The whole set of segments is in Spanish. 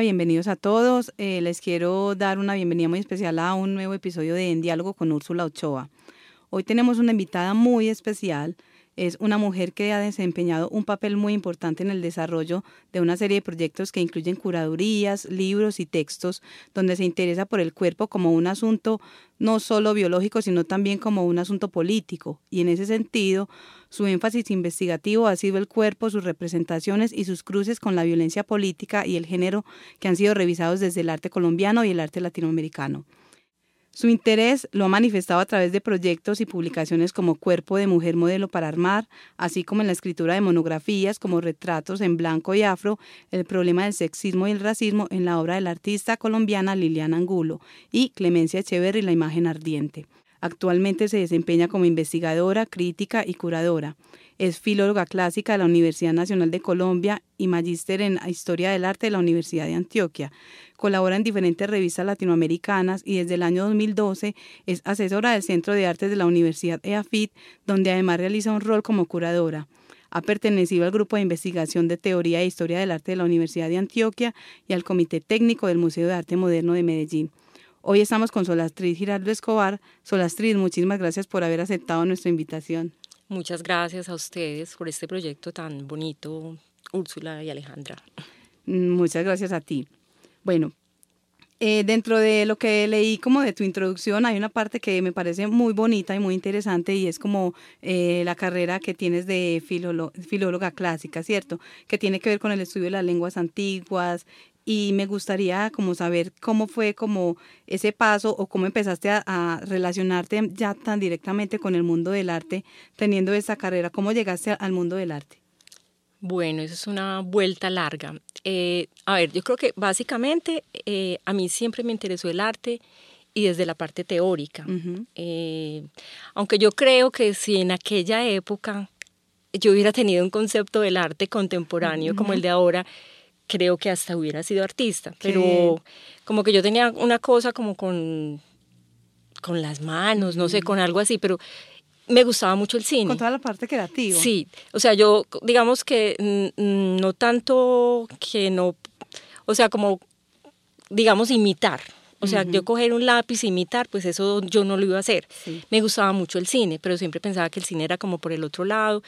Bienvenidos a todos. Eh, les quiero dar una bienvenida muy especial a un nuevo episodio de En Diálogo con Úrsula Ochoa. Hoy tenemos una invitada muy especial es una mujer que ha desempeñado un papel muy importante en el desarrollo de una serie de proyectos que incluyen curadurías, libros y textos, donde se interesa por el cuerpo como un asunto no solo biológico, sino también como un asunto político. Y en ese sentido, su énfasis investigativo ha sido el cuerpo, sus representaciones y sus cruces con la violencia política y el género que han sido revisados desde el arte colombiano y el arte latinoamericano. Su interés lo ha manifestado a través de proyectos y publicaciones como Cuerpo de Mujer Modelo para Armar, así como en la escritura de monografías como Retratos en Blanco y Afro, El problema del sexismo y el racismo en la obra de la artista colombiana Liliana Angulo y Clemencia Echeverry, La imagen ardiente. Actualmente se desempeña como investigadora, crítica y curadora. Es filóloga clásica de la Universidad Nacional de Colombia y magíster en Historia del Arte de la Universidad de Antioquia. Colabora en diferentes revistas latinoamericanas y desde el año 2012 es asesora del Centro de Artes de la Universidad EAFIT, donde además realiza un rol como curadora. Ha pertenecido al grupo de investigación de teoría e historia del arte de la Universidad de Antioquia y al Comité Técnico del Museo de Arte Moderno de Medellín. Hoy estamos con Solastrid Giraldo Escobar. Solastrid, muchísimas gracias por haber aceptado nuestra invitación. Muchas gracias a ustedes por este proyecto tan bonito, Úrsula y Alejandra. Mm, muchas gracias a ti. Bueno, eh, dentro de lo que leí como de tu introducción, hay una parte que me parece muy bonita y muy interesante y es como eh, la carrera que tienes de filóloga clásica, ¿cierto? Que tiene que ver con el estudio de las lenguas antiguas y me gustaría como saber cómo fue como ese paso o cómo empezaste a, relacionarte ya tan directamente con el mundo del arte teniendo esa carrera, cómo llegaste al mundo del arte. Bueno, eso es una vuelta larga. Eh, a ver, yo creo que básicamente eh, a mí siempre me interesó el arte y desde la parte teórica. Eh, aunque yo creo que si en aquella época yo hubiera tenido un concepto del arte contemporáneo como el de ahora, creo que hasta hubiera sido artista, pero como que yo tenía una cosa como con, con las manos, no sé, con algo así, pero me gustaba mucho el cine. Con toda la parte creativa. Sí, o sea, yo digamos que no tanto que no, o sea, como, digamos, imitar. O sea, yo coger un lápiz e imitar, pues eso yo no lo iba a hacer. Me gustaba mucho el cine, pero siempre pensaba que el cine era como por el otro lado.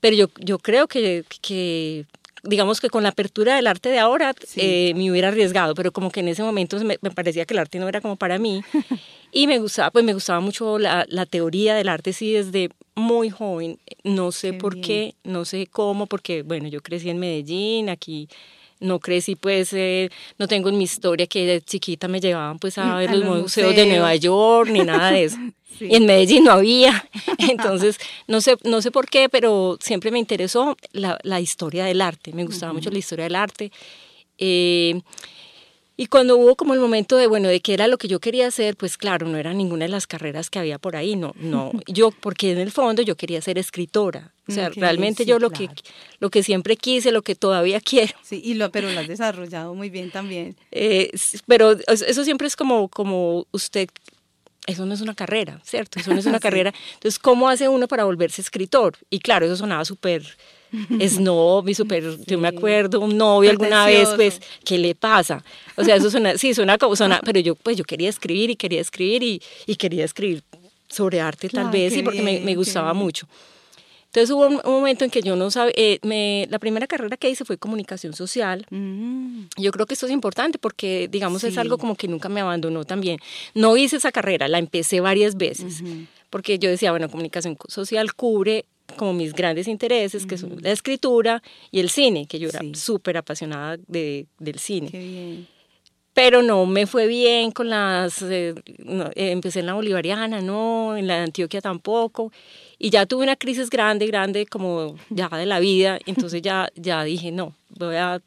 Pero yo, yo creo que, que digamos que con la apertura del arte de ahora eh, me hubiera arriesgado, pero como que en ese momento me, parecía que el arte no era como para mí. y me gustaba, pues me gustaba mucho la, la teoría del arte, sí, desde muy joven. No sé por qué, no sé cómo, porque bueno, yo crecí en Medellín, aquí no crecí pues, eh, no tengo en mi historia que de chiquita me llevaban pues a ver los, museos, de Nueva York ni nada de eso. en Medellín no había, entonces no sé, no sé por qué, pero siempre me interesó la, la historia del arte, me gustaba mucho la historia del arte. Eh, y cuando hubo como el momento de, bueno, de qué era lo que yo quería hacer, pues claro, no era ninguna de las carreras que había por ahí, no, no, yo, porque en el fondo yo quería ser escritora, o sea, realmente yo lo que lo que siempre quise, lo que todavía quiero. Sí, y lo, pero lo has desarrollado muy bien también. Eh, pero eso siempre es como, como usted, eso no es una carrera, ¿cierto? Eso no es una carrera. Entonces, ¿cómo hace uno para volverse escritor? Y claro, eso sonaba súper snob y súper, yo me acuerdo, un novio alguna vez, pues, ¿qué le pasa? O sea, eso suena, sí, suena como, suena, pero yo, pues, yo quería escribir y quería escribir y, y quería escribir sobre arte tal vez, sí, porque me, me, gustaba mucho. Entonces hubo un, momento en que yo no sabía, eh, la primera carrera que hice fue comunicación social. Mm. Yo creo que esto es importante porque, digamos, es algo como que nunca me abandonó también. No hice esa carrera, la empecé varias veces, porque yo decía, bueno, comunicación social cubre como mis grandes intereses, que son la escritura y el cine, que yo era súper apasionada de, del cine. Pero no me fue bien con las, eh, empecé en la bolivariana, no, en la de Antioquia tampoco, y ya tuve una crisis grande, grande como ya de la vida, entonces ya, ya dije, no, voy a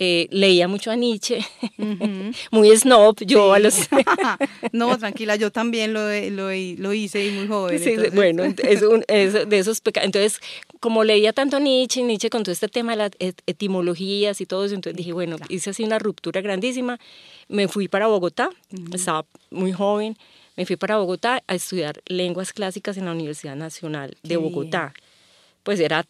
eh, leía mucho a Nietzsche, muy snob, yo a los... no, tranquila, yo también lo, lo, lo hice y muy joven. Sí, bueno, es, un, es de esos pecados. Entonces, como leía tanto a Nietzsche, Nietzsche con todo este tema de las etimologías y todo eso, entonces dije, bueno, hice así una ruptura grandísima, me fui para Bogotá, estaba muy joven, me fui para Bogotá a estudiar lenguas clásicas en la Universidad Nacional de Bogotá. Pues era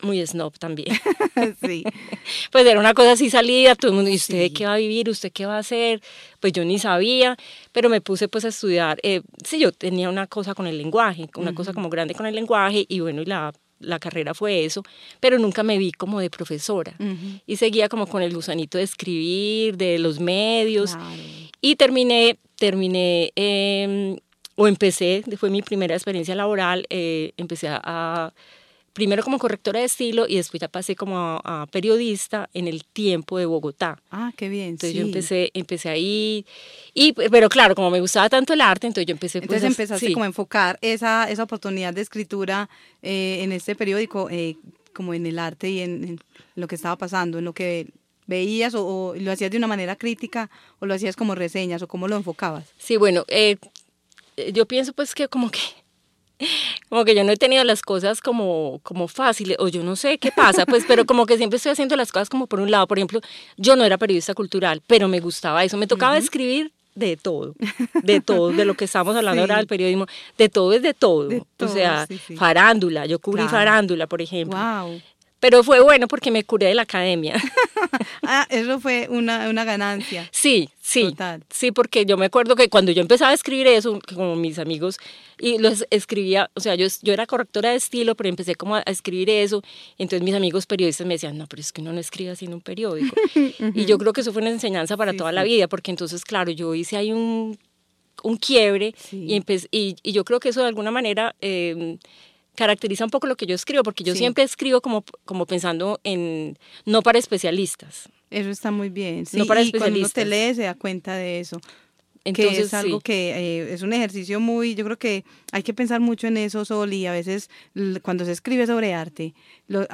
muy snob también. sí. Pues era una cosa así salida, todo el mundo, ¿y usted qué va a vivir? ¿Usted qué va a hacer? Pues yo ni sabía, pero me puse pues a estudiar. Eh, sí, yo tenía una cosa con el lenguaje, una cosa como grande con el lenguaje, y bueno, y la, la carrera fue eso, pero nunca me vi como de profesora. Y seguía como con el gusanito de escribir, de los medios. Y terminé, terminé, em, o empecé, fue mi primera experiencia laboral, eh, empecé a primero como correctora de estilo y después ya pasé como a, periodista en el tiempo de Bogotá. Ah, qué bien. Entonces yo empecé, empecé ahí, y, pero claro, como me gustaba tanto el arte, entonces yo empecé... Pues, entonces empezaste como a enfocar esa, esa oportunidad de escritura eh, en este periódico, eh, como en el arte y en, lo que estaba pasando, en lo que veías o, lo hacías de una manera crítica o lo hacías como reseñas o cómo lo enfocabas. Sí, bueno, eh, yo pienso pues que como que como que yo no he tenido las cosas como, como fáciles, o yo no sé qué pasa, pues, pero como que siempre estoy haciendo las cosas como por un lado. Por ejemplo, yo no era periodista cultural, pero me gustaba eso. Me tocaba escribir de todo, de todo, de lo que estamos hablando ahora del periodismo, de todo es de todo. o sea, farándula, yo cubrí farándula, por ejemplo. Wow. Pero fue bueno porque me curé de la academia. ah, eso fue una, una ganancia. Sí, sí. Sí, porque yo me acuerdo que cuando yo empezaba a escribir eso, como mis amigos, y los escribía, o sea, yo, yo era correctora de estilo, pero empecé como a, escribir eso, entonces mis amigos periodistas me decían, no, pero es que uno no escribe así en un periódico. y yo creo que eso fue una enseñanza para toda la vida, porque entonces, claro, yo hice ahí un, un quiebre, y, y, y, yo creo que eso de alguna manera... Eh, caracteriza un poco lo que yo escribo, porque yo siempre escribo como, como pensando en, no para especialistas. Eso está muy bien. Sí, no para y especialistas. cuando te lee se da cuenta de eso. Entonces, que es algo que eh, es un ejercicio muy, yo creo que hay que pensar mucho en eso, Sol, y a veces cuando se escribe sobre arte,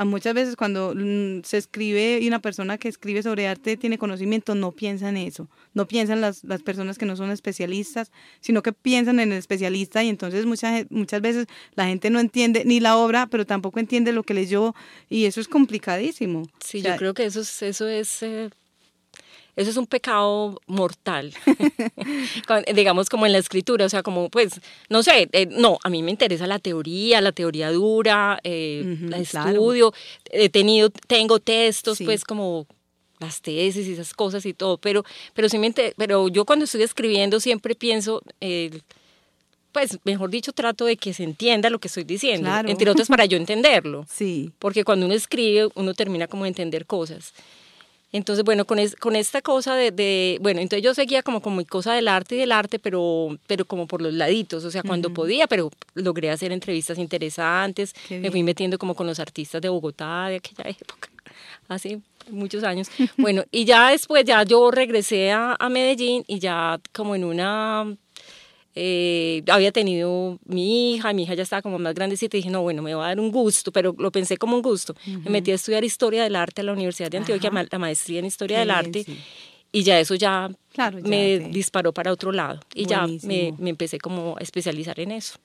muchas veces cuando mm, se escribe y una persona que escribe sobre arte tiene conocimiento, no piensa en eso, no piensan las, las personas que no son especialistas, sino que piensan en el especialista y entonces muchas, muchas veces la gente no entiende ni la obra, pero tampoco entiende lo que leyó y eso es complicadísimo. Sí, yo creo que eso es, eso es eh, eso es un pecado mortal, digamos como en la escritura, o sea, como pues, no sé, eh, no, a mí me interesa la teoría, la teoría dura, eh, el estudio, he tenido, tengo textos, pues como las tesis y esas cosas y todo, pero, pero, sí pero yo cuando estoy escribiendo siempre pienso... pues mejor dicho, trato de que se entienda lo que estoy diciendo, entre otras para yo entenderlo. Sí. Porque cuando uno escribe, uno termina como de entender cosas. Entonces, bueno, con, con esta cosa de, bueno, entonces yo seguía como con mi cosa del arte y del arte, pero, pero como por los laditos, o sea, cuando podía, pero logré hacer entrevistas interesantes, me fui metiendo como con los artistas de Bogotá de aquella época, hace muchos años. Bueno, y ya después, ya yo regresé a, a Medellín y ya como en una eh, había tenido mi hija, mi hija ya estaba como más grandecita y dije, no, bueno, me va a dar un gusto, pero lo pensé como un gusto. Me metí a estudiar Historia del Arte a la Universidad de Antioquia, la maestría en Historia del Arte, y ya eso ya, me disparó para otro lado, y ya me, me, empecé como a especializar en eso.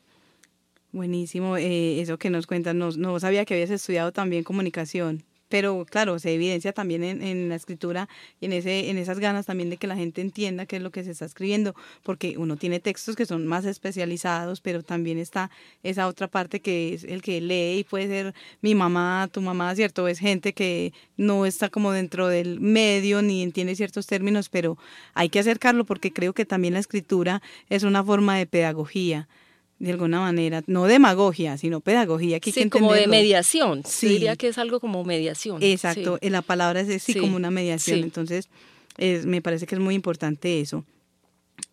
Buenísimo, eh, eso que nos cuentas, no, no sabía que habías estudiado también comunicación pero claro, se evidencia también en, en, la escritura y en, ese, en esas ganas también de que la gente entienda qué es lo que se está escribiendo, porque uno tiene textos que son más especializados, pero también está esa otra parte que es el que lee y puede ser mi mamá, tu mamá, ¿cierto? Es gente que no está como dentro del medio ni entiende ciertos términos, pero hay que acercarlo porque creo que también la escritura es una forma de pedagogía de alguna manera, no demagogia, sino pedagogía. Que sí, como de mediación. Sí. diría que es algo como mediación. Exacto, la palabra es sí, como una mediación. Entonces, me parece que es muy importante eso.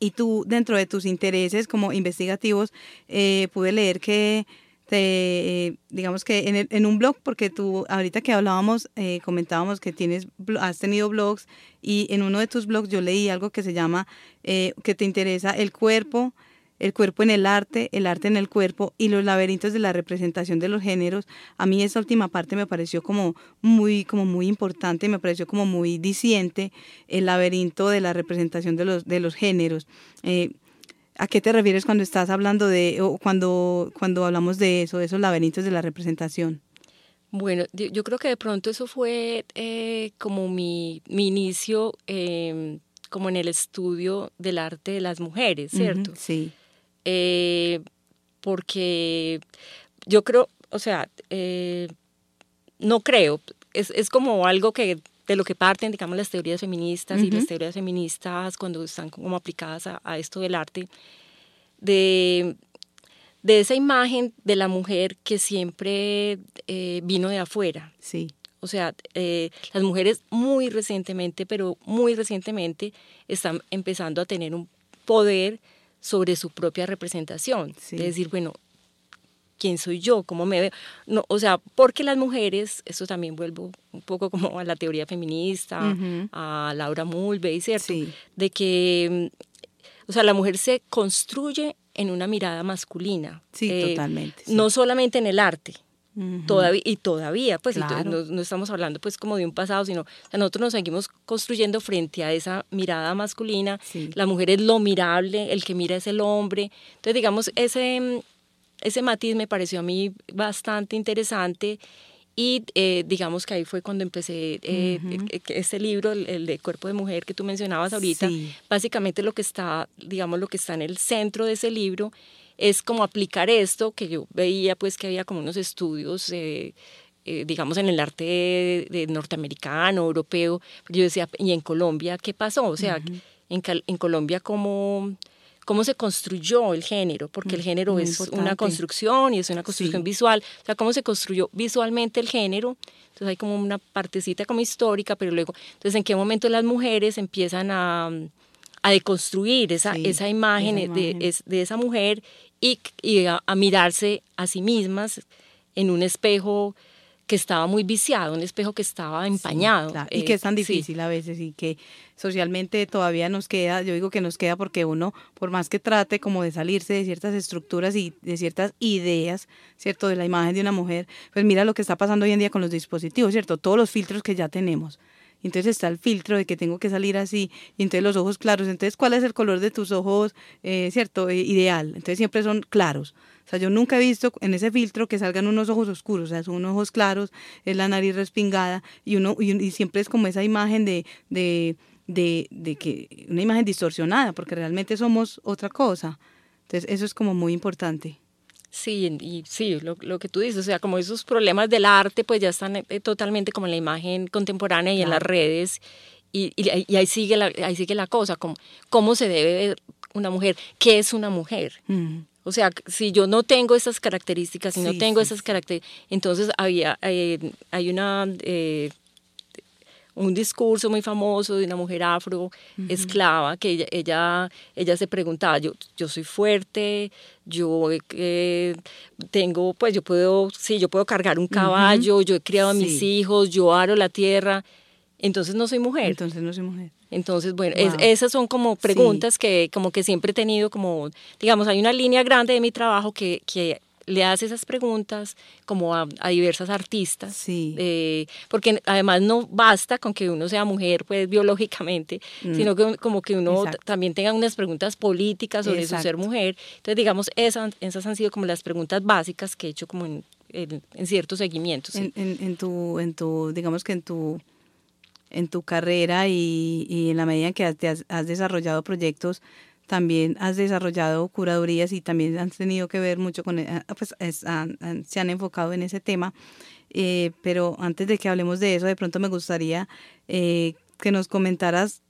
Y tú, dentro de tus intereses como investigativos, eh, pude leer que, te, digamos que en, en, un blog, porque tú, ahorita que hablábamos, eh, comentábamos que tienes, has tenido blogs y en uno de tus blogs yo leí algo que se llama, eh, que te interesa el cuerpo, el cuerpo en el arte, el arte en el cuerpo y los laberintos de la representación de los géneros. A mí esa última parte me pareció como muy, como muy importante, me pareció como muy diciente el laberinto de la representación de los, de los géneros. Eh, ¿A qué te refieres cuando estás hablando de, o cuando, cuando hablamos de eso, de esos laberintos de la representación? Bueno, yo creo que de pronto eso fue eh, como mi, mi inicio em, como en el estudio del arte de las mujeres, ¿cierto? sí. Eh, porque yo creo, o sea, eh, no creo, es, es como algo que de lo que parten, digamos, las teorías feministas y las teorías feministas cuando están como aplicadas a, esto del arte, de, de, esa imagen de la mujer que siempre eh, vino de afuera. Sí. O sea, eh, las mujeres muy recientemente, pero muy recientemente, están empezando a tener un poder sobre su propia representación. Es decir, bueno, quién soy yo, cómo me veo. No, o sea, porque las mujeres, eso también vuelvo un poco como a la teoría feminista, a Laura Mulvey, ¿cierto? De que, o sea, la mujer se construye en una mirada masculina. Sí, eh, totalmente. No solamente en el arte. Todavía, y todavía, pues no, estamos hablando pues como de un pasado, sino nosotros nos seguimos construyendo frente a esa mirada masculina. La mujer es lo mirable, el que mira es el hombre. Entonces, digamos, ese, ese matiz me pareció a mí bastante interesante y eh, digamos que ahí fue cuando empecé eh, este libro, el, de Cuerpo de Mujer que tú mencionabas ahorita. Básicamente lo que está, digamos, lo que está en el centro de ese libro es como aplicar esto, que yo veía pues que había como unos estudios, eh, digamos, en el arte de, norteamericano, europeo. Yo decía, ¿y en Colombia qué pasó? O sea, en, en Colombia cómo cómo se construyó el género, porque el mm, género es una construcción y es una construcción visual, o sea, cómo se construyó visualmente el género, entonces hay como una partecita como histórica, pero luego, entonces en qué momento las mujeres empiezan a, a deconstruir esa, esa, imagen De, de, esa mujer y, y a, mirarse a sí mismas en un espejo que estaba muy viciado, un espejo que estaba empañado. y que es tan eh, difícil a veces y que socialmente todavía nos queda, yo digo que nos queda porque uno, por más que trate como de salirse de ciertas estructuras y de ciertas ideas, ¿cierto? De la imagen de una mujer, pues mira lo que está pasando hoy en día con los dispositivos, ¿cierto? Todos los filtros que ya tenemos. Entonces está el filtro de que tengo que salir así, y entonces los ojos claros. Entonces, ¿cuál es el color de tus ojos, eh, cierto? Eh, ideal. Entonces siempre son claros. O sea, yo nunca he visto en ese filtro que salgan unos ojos oscuros, o sea, son unos ojos claros, es la nariz respingada, y uno, y, siempre es como esa imagen de, de, de, de que, una imagen distorsionada, porque realmente somos otra cosa. Entonces, eso es como muy importante. Sí, y sí, lo, lo, que tú dices, o sea, como esos problemas del arte, pues ya están eh, totalmente como en la imagen contemporánea y en las redes, y, y, ahí, sigue la, ahí sigue la cosa, como cómo se debe ver una mujer, qué es una mujer. O sea, si yo no tengo esas características, si no tengo esas características, entonces había, eh, hay una... Eh, un discurso muy famoso de una mujer afro esclava que ella, ella, ella, se preguntaba, yo, yo soy fuerte, yo eh, tengo, pues yo puedo, sí, yo puedo cargar un caballo, yo he criado a mis hijos, yo aro la tierra, entonces no soy mujer. Entonces no soy mujer. Entonces, bueno, esas son como preguntas que como que siempre he tenido como, digamos, hay una línea grande de mi trabajo que, que le hace esas preguntas como a, diversas artistas, sí. Eh, porque además no basta con que uno sea mujer, pues biológicamente, mm. sino que como que uno también tenga unas preguntas políticas sobre su ser mujer. Entonces, digamos, esas, esas han sido como las preguntas básicas que he hecho como en, en, ciertos seguimientos. En, en, tu, en tu, digamos que en tu en tu carrera y, y en la medida en que has, has desarrollado proyectos también has desarrollado curadurías y también has tenido que ver mucho con, eh, pues se han enfocado en ese tema. Eh, pero antes de que hablemos de eso, de pronto me gustaría eh, que nos comentaras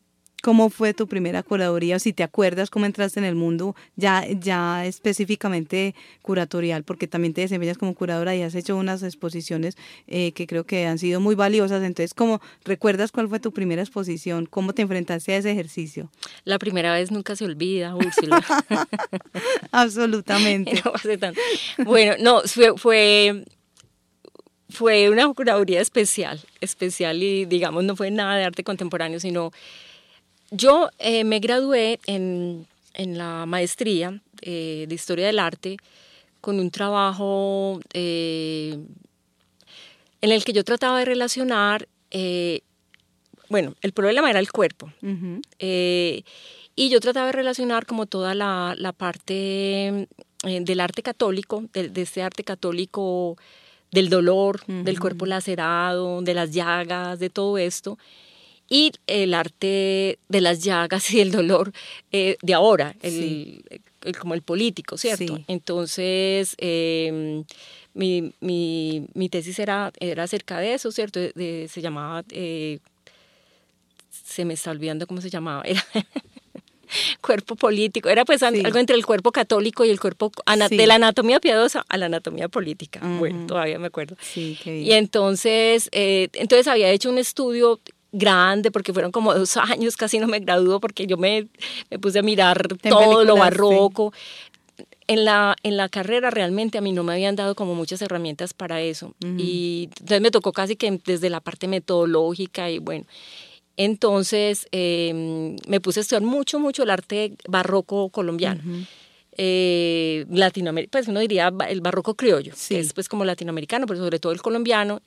¿Cómo fue tu primera curaduría? O si te acuerdas cómo entraste en el mundo ya, ya específicamente curatorial, porque también te desempeñas como curadora y has hecho unas exposiciones eh, que creo que han sido muy valiosas. Entonces, ¿cómo recuerdas cuál fue tu primera exposición? ¿Cómo te enfrentaste a ese ejercicio? La primera vez nunca se olvida, Úrsula. Absolutamente. Bueno, no, fue, fue fue una curaduría especial, especial y digamos no fue nada de arte contemporáneo, sino yo eh, me gradué en, la maestría eh, de Historia del Arte con un trabajo eh, en el que yo trataba de relacionar, bueno, el problema era el cuerpo. y yo trataba de relacionar como toda la, parte del arte católico, de, este arte católico del dolor, del cuerpo lacerado, de las llagas, de todo esto, y el arte de las llagas y el dolor eh, de ahora, el, como el político, ¿cierto? Entonces, em, mi, mi, mi, tesis era, era acerca de eso, ¿cierto? se llamaba, eh, se me está olvidando cómo se llamaba, era cuerpo político, era pues algo entre el cuerpo católico y el cuerpo, de la anatomía piadosa a la anatomía política, bueno, todavía me acuerdo. Y entonces, eh, entonces había hecho un estudio grande, porque fueron como dos años, casi no me graduó, porque yo me, me puse a mirar todo lo barroco. En la, en la carrera realmente a mí no me habían dado como muchas herramientas para eso. Y entonces me tocó casi que desde la parte metodológica y bueno. Entonces em, me puse a estudiar mucho, mucho el arte barroco colombiano. Eh, latinoamericano, pues uno diría el barroco criollo, que es pues como latinoamericano, pero sobre todo el colombiano.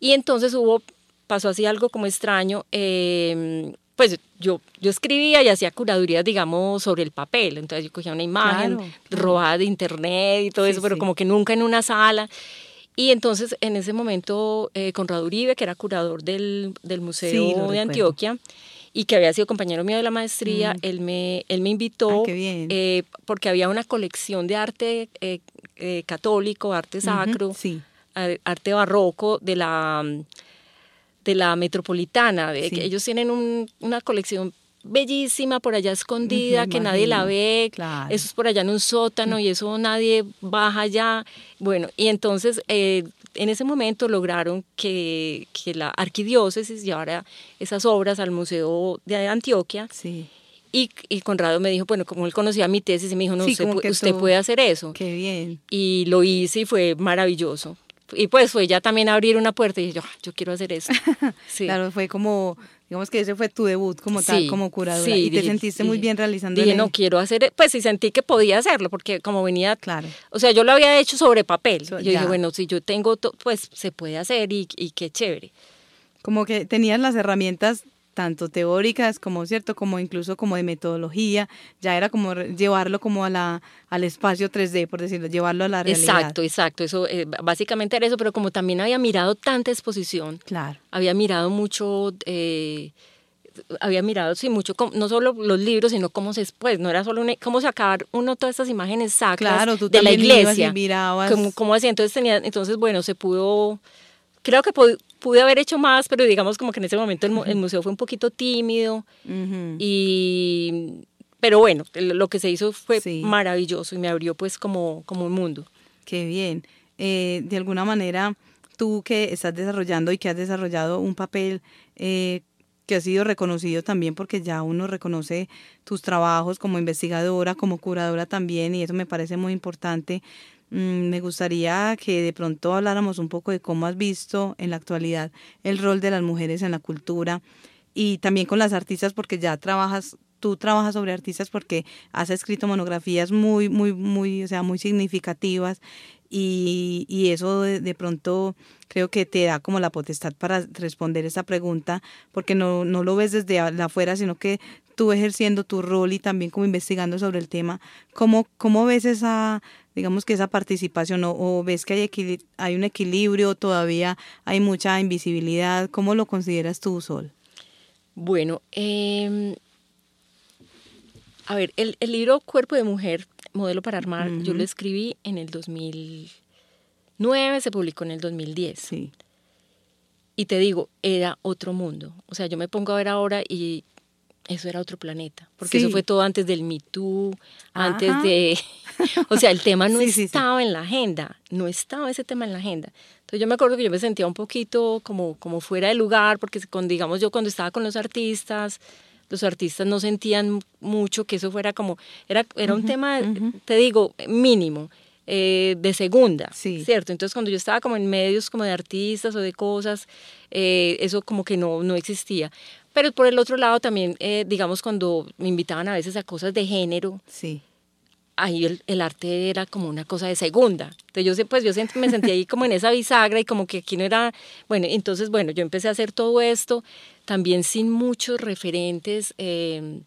Y entonces hubo pasó así algo como extraño. Em, pues yo, yo escribía y hacía curadurías, digamos, sobre el papel. Entonces yo cogía una imagen robada de internet y todo eso, pero como que nunca en una sala. Y entonces en ese momento eh, Conrado Uribe, que era curador del, del Museo de Antioquia, y que había sido compañero mío de la maestría, mm. él, me, él me invitó eh, porque había una colección de arte eh, eh, católico, arte sacro, arte barroco de la de la metropolitana, de que ellos tienen una colección bellísima por allá escondida, que nadie la ve, eso es por allá en un sótano y eso nadie baja allá. Bueno, y entonces eh, en ese momento lograron que, que, la arquidiócesis llevara esas obras al Museo de Antioquia. Sí. Y, y, Conrado me dijo, bueno, como él conocía mi tesis, y me dijo, no, usted, usted puede hacer eso. Qué bien. Y lo hice y fue maravilloso y pues fue ya también abrir una puerta y yo, ah, yo quiero hacer eso. Claro, fue como, digamos que ese fue tu debut como tal, como curadora. y te sentiste muy bien realizando Dije, no quiero hacer, pues sí sentí que podía hacerlo, porque como venía, claro. o sea, yo lo había hecho sobre papel. yo dije, bueno, si yo tengo, pues se puede hacer y, y qué chévere. Como que tenías las herramientas tanto teóricas como cierto como incluso como de metodología ya era como llevarlo como a la al espacio 3D por decirlo llevarlo a la realidad. Exacto exacto eso eh, básicamente era eso pero como también había mirado tanta exposición claro. había mirado mucho eh, había mirado sí mucho no solo los libros sino cómo se pues no era solo cómo sacar uno todas estas imágenes sacras claro, tú de la iglesia mirabas. como así entonces tenía entonces bueno se pudo creo que pude haber hecho más, pero digamos como que en ese momento el, museo fue un poquito tímido. y, pero bueno, lo que se hizo fue maravilloso y me abrió pues como, como un mundo. Qué bien. Eh, de alguna manera, tú que estás desarrollando y que has desarrollado un papel eh, que ha sido reconocido también porque ya uno reconoce tus trabajos como investigadora, como curadora también, y eso me parece muy importante. Mm, me gustaría que de pronto habláramos un poco de cómo has visto en la actualidad el rol de las mujeres en la cultura y también con las artistas porque ya trabajas tú trabajas sobre artistas porque has escrito monografías muy muy muy o sea muy significativas y, y eso de, pronto creo que te da como la potestad para responder esa pregunta porque no, no lo ves desde afuera sino que tú ejerciendo tu rol y también como investigando sobre el tema cómo cómo ves esa digamos que esa participación o, ves que hay, hay un equilibrio, todavía hay mucha invisibilidad, ¿cómo lo consideras tú, Sol? Bueno, em, a ver, el, libro Cuerpo de Mujer, Modelo para Armar, yo lo escribí en el 2009, se publicó en el 2010. Sí. Y te digo, era otro mundo. O sea, yo me pongo a ver ahora y eso era otro planeta, porque eso fue todo antes del Me Too, antes de, o sea, el tema no estaba en la agenda, no estaba ese tema en la agenda. Entonces yo me acuerdo que yo me sentía un poquito como, como fuera de lugar, porque con, digamos yo cuando estaba con los artistas, los artistas no sentían mucho que eso fuera como, era, era un tema, te digo, mínimo. Eh, de segunda, ¿cierto? Entonces cuando yo estaba como en medios como de artistas o de cosas, eh, eso como que no, no existía. Pero por el otro lado también, eh, digamos, cuando me invitaban a veces a cosas de género, sí. ahí el, el, arte era como una cosa de segunda. Entonces yo, pues, yo me sentía ahí como en esa bisagra y como que aquí no era... Bueno, entonces, bueno, yo empecé a hacer todo esto también sin muchos referentes. Eh,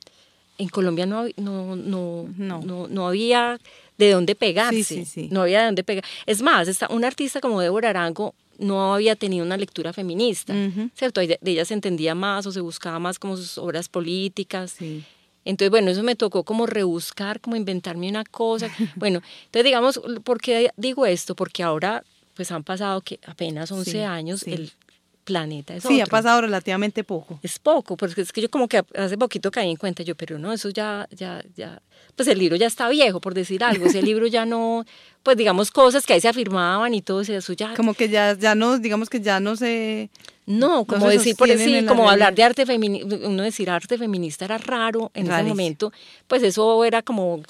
en Colombia no, no, no, no, no, había de dónde pegarse, sí, sí, sí. no había de dónde pegar. Es más, un artista como Débora Arango no había tenido una lectura feminista, ¿cierto? De, ella se entendía más o se buscaba más como sus obras políticas. Entonces, bueno, eso me tocó como rebuscar, como inventarme una cosa. Bueno, entonces digamos, ¿por qué digo esto? Porque ahora pues han pasado que apenas 11 años, el planeta es Sí, ha pasado relativamente poco. Es poco, porque es que yo como que hace poquito caí en cuenta, yo, pero no, eso ya, ya, ya, pues el libro ya está viejo, por decir algo, ese libro ya no, pues digamos cosas que ahí se afirmaban y todo eso ya... Como que ya, ya no, digamos que ya no se... No, como decir, por decir, como hablar de arte feminista, uno decir arte feminista era raro en ese momento, pues eso era como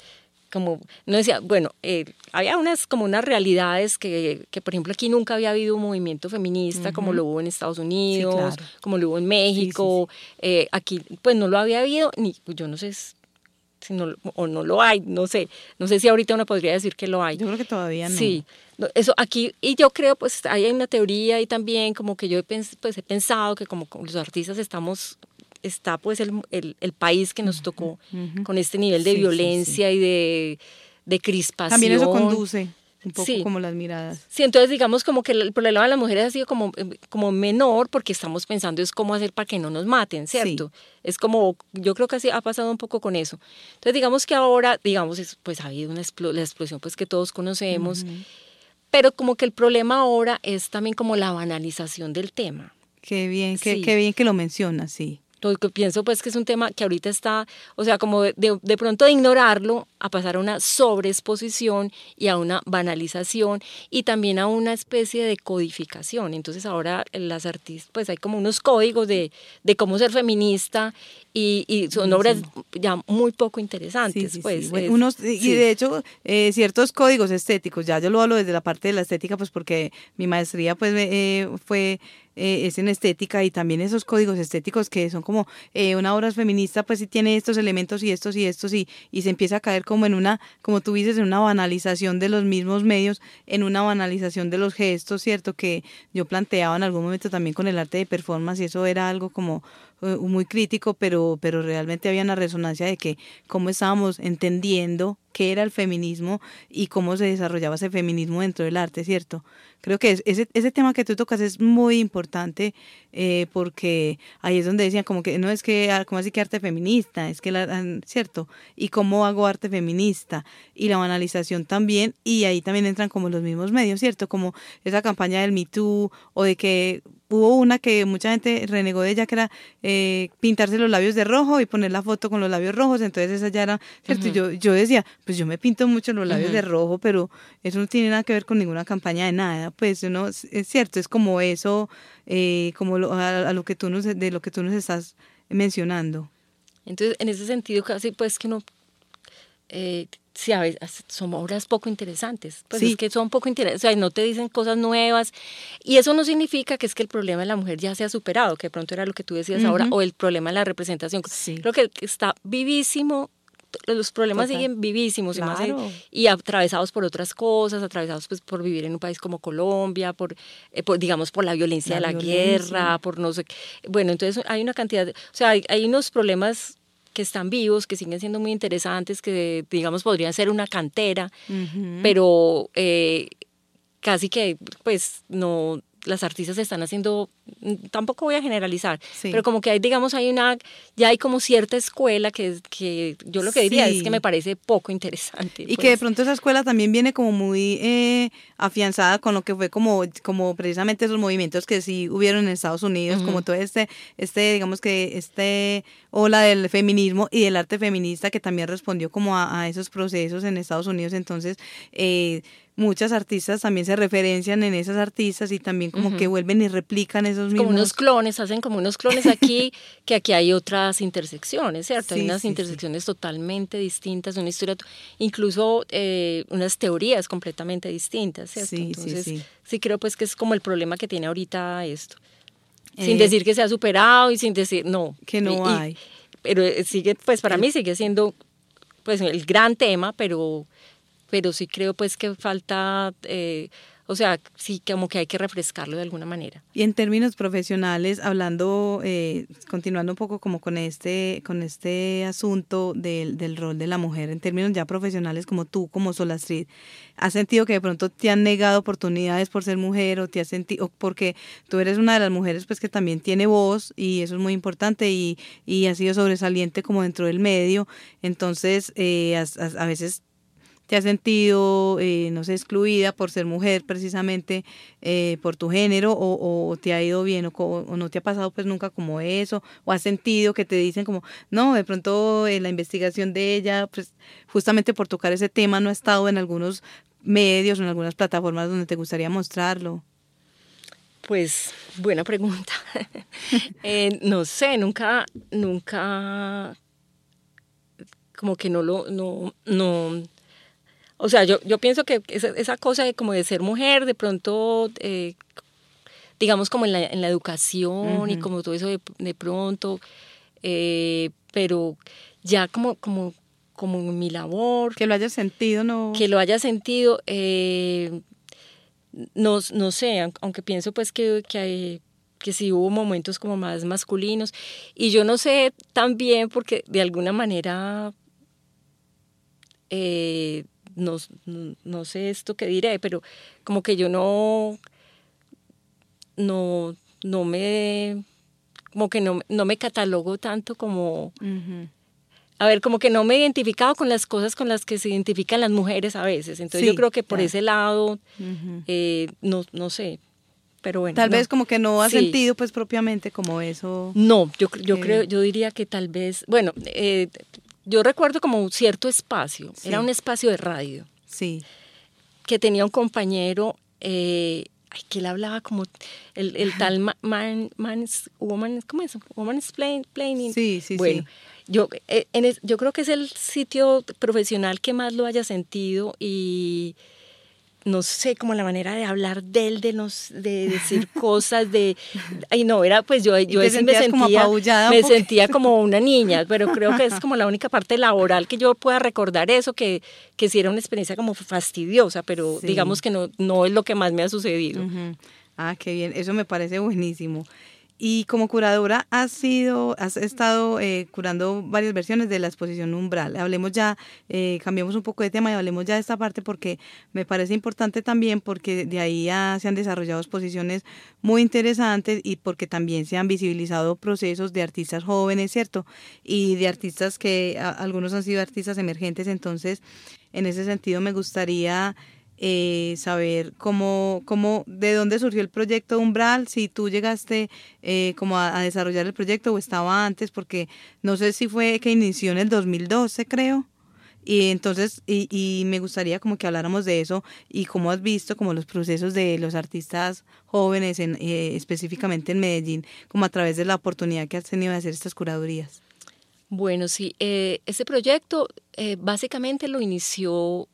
como, no decía, bueno, eh, había unas como unas realidades que, que, por ejemplo, aquí nunca había habido un movimiento feminista como lo hubo en Estados Unidos, como lo hubo en México, eh, aquí pues no lo había habido, ni pues, yo no sé si no, o no lo hay, no sé, no sé si ahorita uno podría decir que lo hay. Yo creo que todavía no. Sí, eso aquí, y yo creo, pues hay una teoría y también como que yo he, pues, he pensado que como los artistas estamos está pues el, el, el país que nos tocó con este nivel de violencia y de, de, crispación. También eso conduce un poco como las miradas. Sí, entonces digamos como que el problema de las mujeres ha sido como, em, como menor porque estamos pensando es cómo hacer para que no nos maten, ¿cierto? Es como, yo creo que así ha pasado un poco con eso. Entonces digamos que ahora, digamos, pues ha habido una la explosión pues que todos conocemos, pero como que el problema ahora es también como la banalización del tema. Qué bien, qué, qué bien que lo mencionas, sí. Pienso pues que es un tema que ahorita está, o sea, como de, de, pronto de ignorarlo a pasar a una sobreexposición y a una banalización y también a una especie de codificación. Entonces ahora las artistas, pues hay como unos códigos de, de cómo ser feminista y, y son obras ya muy poco interesantes. pues, unos, y de hecho, eh, ciertos códigos estéticos, ya yo lo hablo desde la parte de la estética, pues porque mi maestría pues eh, fue eh, es en estética y también esos códigos estéticos que son como una obra feminista, pues sí tiene estos elementos y estos y estos y, y se empieza a caer como en una, como tú dices, en una banalización de los mismos medios, en una banalización de los gestos, ¿cierto? Que yo planteaba en algún momento también con el arte de performance y eso era algo como muy crítico, pero, pero realmente había una resonancia de que cómo estábamos entendiendo qué era el feminismo y cómo se desarrollaba ese feminismo dentro del arte, ¿cierto? Creo que ese, ese tema que tú tocas es muy importante eh, porque ahí es donde decían como que no es que, ah, como así que arte feminista? Es que, la, ¿cierto? Y cómo hago arte feminista y la banalización también y ahí también entran como los mismos medios, ¿cierto? Como esa campaña del Me Too o de que hubo una que mucha gente renegó de ella, que era eh, pintarse los labios de rojo y poner la foto con los labios rojos, entonces esa ya era, ¿cierto? yo, yo decía, pues yo me pinto mucho los labios de rojo, pero eso no tiene nada que ver con ninguna campaña de nada, pues no es cierto, es como eso, eh, como a, lo que tú nos, de lo que tú nos estás mencionando. Entonces, en ese sentido, casi pues que uno eh, sí, a veces son obras poco interesantes. Pues es que son poco interesantes, o sea, no te dicen cosas nuevas. Y eso no significa que es que el problema de la mujer ya se ha superado, que de pronto era lo que tú decías ahora, o el problema de la representación. Creo que está vivísimo los problemas siguen vivísimos y, atravesados por otras cosas, atravesados pues por vivir en un país como Colombia, por, eh, digamos por la violencia de la guerra, por no sé, bueno, entonces hay una cantidad, o sea, hay, hay unos problemas que están vivos, que siguen siendo muy interesantes, que digamos podrían ser una cantera, pero eh, casi que pues no, las artistas están haciendo, tampoco voy a generalizar, pero como que hay, digamos, hay una, ya hay como cierta escuela que, que yo lo que diría es que me parece poco interesante. Y que de pues. pronto esa escuela también viene como muy eh, afianzada con lo que fue como, como precisamente esos movimientos que sí hubieron en Estados Unidos, como todo este, este, digamos que este ola del feminismo y del arte feminista que también respondió como a, a esos procesos en Estados Unidos. Entonces, eh, muchas artistas también se referencian en esas artistas y también como que vuelven y replican esos mismos. Como unos clones, hacen como unos clones aquí, que aquí hay otras intersecciones, ¿cierto? hay unas intersecciones totalmente distintas, una historia, incluso eh, unas teorías completamente distintas, ¿cierto? Entonces, sí, creo pues que es como el problema que tiene ahorita esto. Sin eh, decir que se ha superado y sin decir, no. Que no hay. Pero eh, sigue, pues para mí sigue siendo pues el gran tema, pero pero sí creo pues que falta, eh, o sea, sí, como que hay que refrescarlo de alguna manera. Y en términos profesionales, hablando, eh, continuando un poco como con este, con este asunto del, del rol de la mujer, en términos ya profesionales como tú, como Solastrid, ¿has sentido que de pronto te han negado oportunidades por ser mujer o te has sentido, porque tú eres una de las mujeres pues que también tiene voz y eso es muy importante y, y ha sido sobresaliente como dentro del medio, entonces eh, a veces te has sentido, eh, no sé, excluida por ser mujer precisamente, eh, por tu género, o, te ha ido bien, o, no te ha pasado pues nunca como eso, o has sentido que te dicen como, no, de pronto en la investigación de ella, pues justamente por tocar ese tema no ha estado en algunos medios o en algunas plataformas donde te gustaría mostrarlo. Pues buena pregunta. Eh, no sé, nunca, nunca, como que no lo, no, no, o sea, yo, yo pienso que esa, esa cosa de como de ser mujer, de pronto, eh, digamos como en la, en la educación y como todo eso de, de pronto, eh, pero ya como, como, como mi labor. Que lo haya sentido, ¿no? Que lo haya sentido, eh, no, no sé, aunque pienso pues que, que hay que sí hubo momentos como más masculinos y yo no sé también porque de alguna manera eh, no, no sé esto que diré, pero como que yo no, no, no me, como que no, no me catalogo tanto como, a ver, como que no me he identificado con las cosas con las que se identifican las mujeres a veces. Entonces yo creo que por ese lado, eh, no, no sé, pero bueno. Tal vez como que no ha sentido pues propiamente como eso. No, yo, yo creo, yo diría que tal vez, bueno, eh, yo recuerdo como un cierto espacio, era un espacio de radio. Sí. Que tenía un compañero eh, que él hablaba como el, el tal man, man's, woman, ¿cómo es? Woman's planning. Sí, sí, bueno, Yo, eh, en yo creo que es el sitio profesional que más lo haya sentido y no sé, como la manera de hablar de él, de, nos, de decir cosas, de... Ay, no, era pues yo, yo me sentía, como me sentía como una niña, pero creo que es como la única parte laboral que yo pueda recordar eso, que, que sí era una experiencia como fastidiosa, pero digamos que no, no es lo que más me ha sucedido. Ah, qué bien, eso me parece buenísimo. Y como curadora has sido, has estado eh, curando varias versiones de la exposición Umbral. Hablemos ya, eh, cambiemos un poco de tema y hablemos ya de esta parte porque me parece importante también porque de ahí ya se han desarrollado exposiciones muy interesantes y porque también se han visibilizado procesos de artistas jóvenes, ¿cierto? Y de artistas que algunos han sido artistas emergentes. Entonces, en ese sentido me gustaría eh, saber cómo, cómo, de dónde surgió el proyecto Umbral, si tú llegaste eh, como a, desarrollar el proyecto o estaba antes, porque no sé si fue que inició en el 2012, creo. Y entonces, y, me gustaría como que habláramos de eso y cómo has visto como los procesos de los artistas jóvenes, en, eh, específicamente en Medellín, como a través de la oportunidad que has tenido de hacer estas curadurías. Bueno, sí, eh, este proyecto básicamente lo inició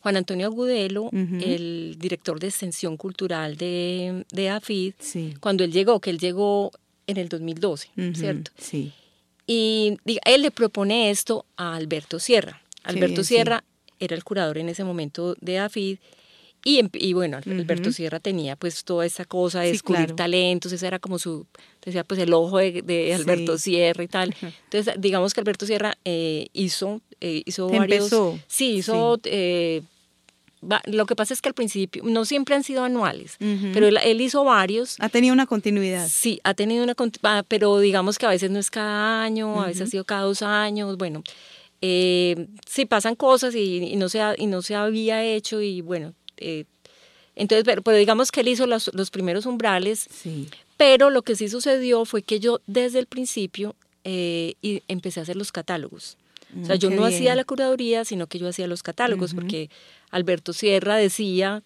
Juan Antonio Agudelo, el director de extensión cultural de, de AFID, cuando él llegó, que él llegó en el 2012, ¿cierto? Sí. Y él le propone esto a Alberto Sierra. Alberto Sierra era el curador en ese momento de AFID y, y, bueno, Alberto Sierra tenía pues toda esa cosa de descubrir talentos, ese era como su, decía pues el ojo de, Alberto Sierra y tal. Entonces, digamos que Alberto Sierra eh, hizo, eh, hizo varios... Sí, hizo... Eh, lo que pasa es que al principio no siempre han sido anuales, pero él, hizo varios. Ha tenido una continuidad. Sí, ha tenido una continuidad, pero digamos que a veces no es cada año, a veces ha sido cada dos años, bueno, sí pasan cosas y, no se y no se había hecho y bueno, entonces, pero, digamos que él hizo los, los primeros umbrales, sí. Pero lo que sí sucedió fue que yo desde el principio eh, y empecé a hacer los catálogos. O sea, mm, yo no hacía la curaduría, sino que yo hacía los catálogos, porque Alberto Sierra decía,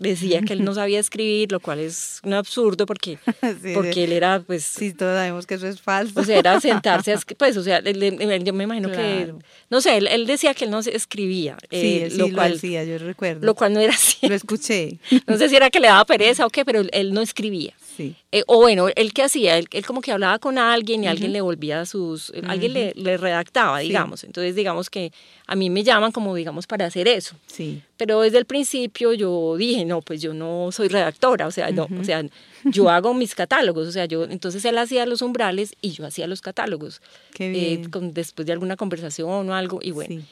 decía que él no sabía escribir, lo cual es un absurdo porque, porque él era, pues... Sí, todos sabemos que eso es falso. O sea, era sentarse a pues, o sea, yo me imagino que, no sé, él, decía que él no escribía. Sí, eh, lo, cual, decía, yo recuerdo. Lo cual no era así. Lo escuché. No sé si era que le daba pereza o qué, pero él no escribía. Sí. Eh, o bueno, él qué hacía, él, él como que hablaba con alguien y alguien le volvía sus, alguien le, le redactaba, Sí. digamos. Entonces, digamos que a mí me llaman como, digamos, para hacer eso. Sí. Pero desde el principio yo dije, no, pues yo no soy redactora, o sea, no, o sea, yo hago mis catálogos, o sea, yo, entonces él hacía los umbrales y yo hacía los catálogos. Qué eh, bien. con- después de alguna conversación o algo, y bueno. Sí.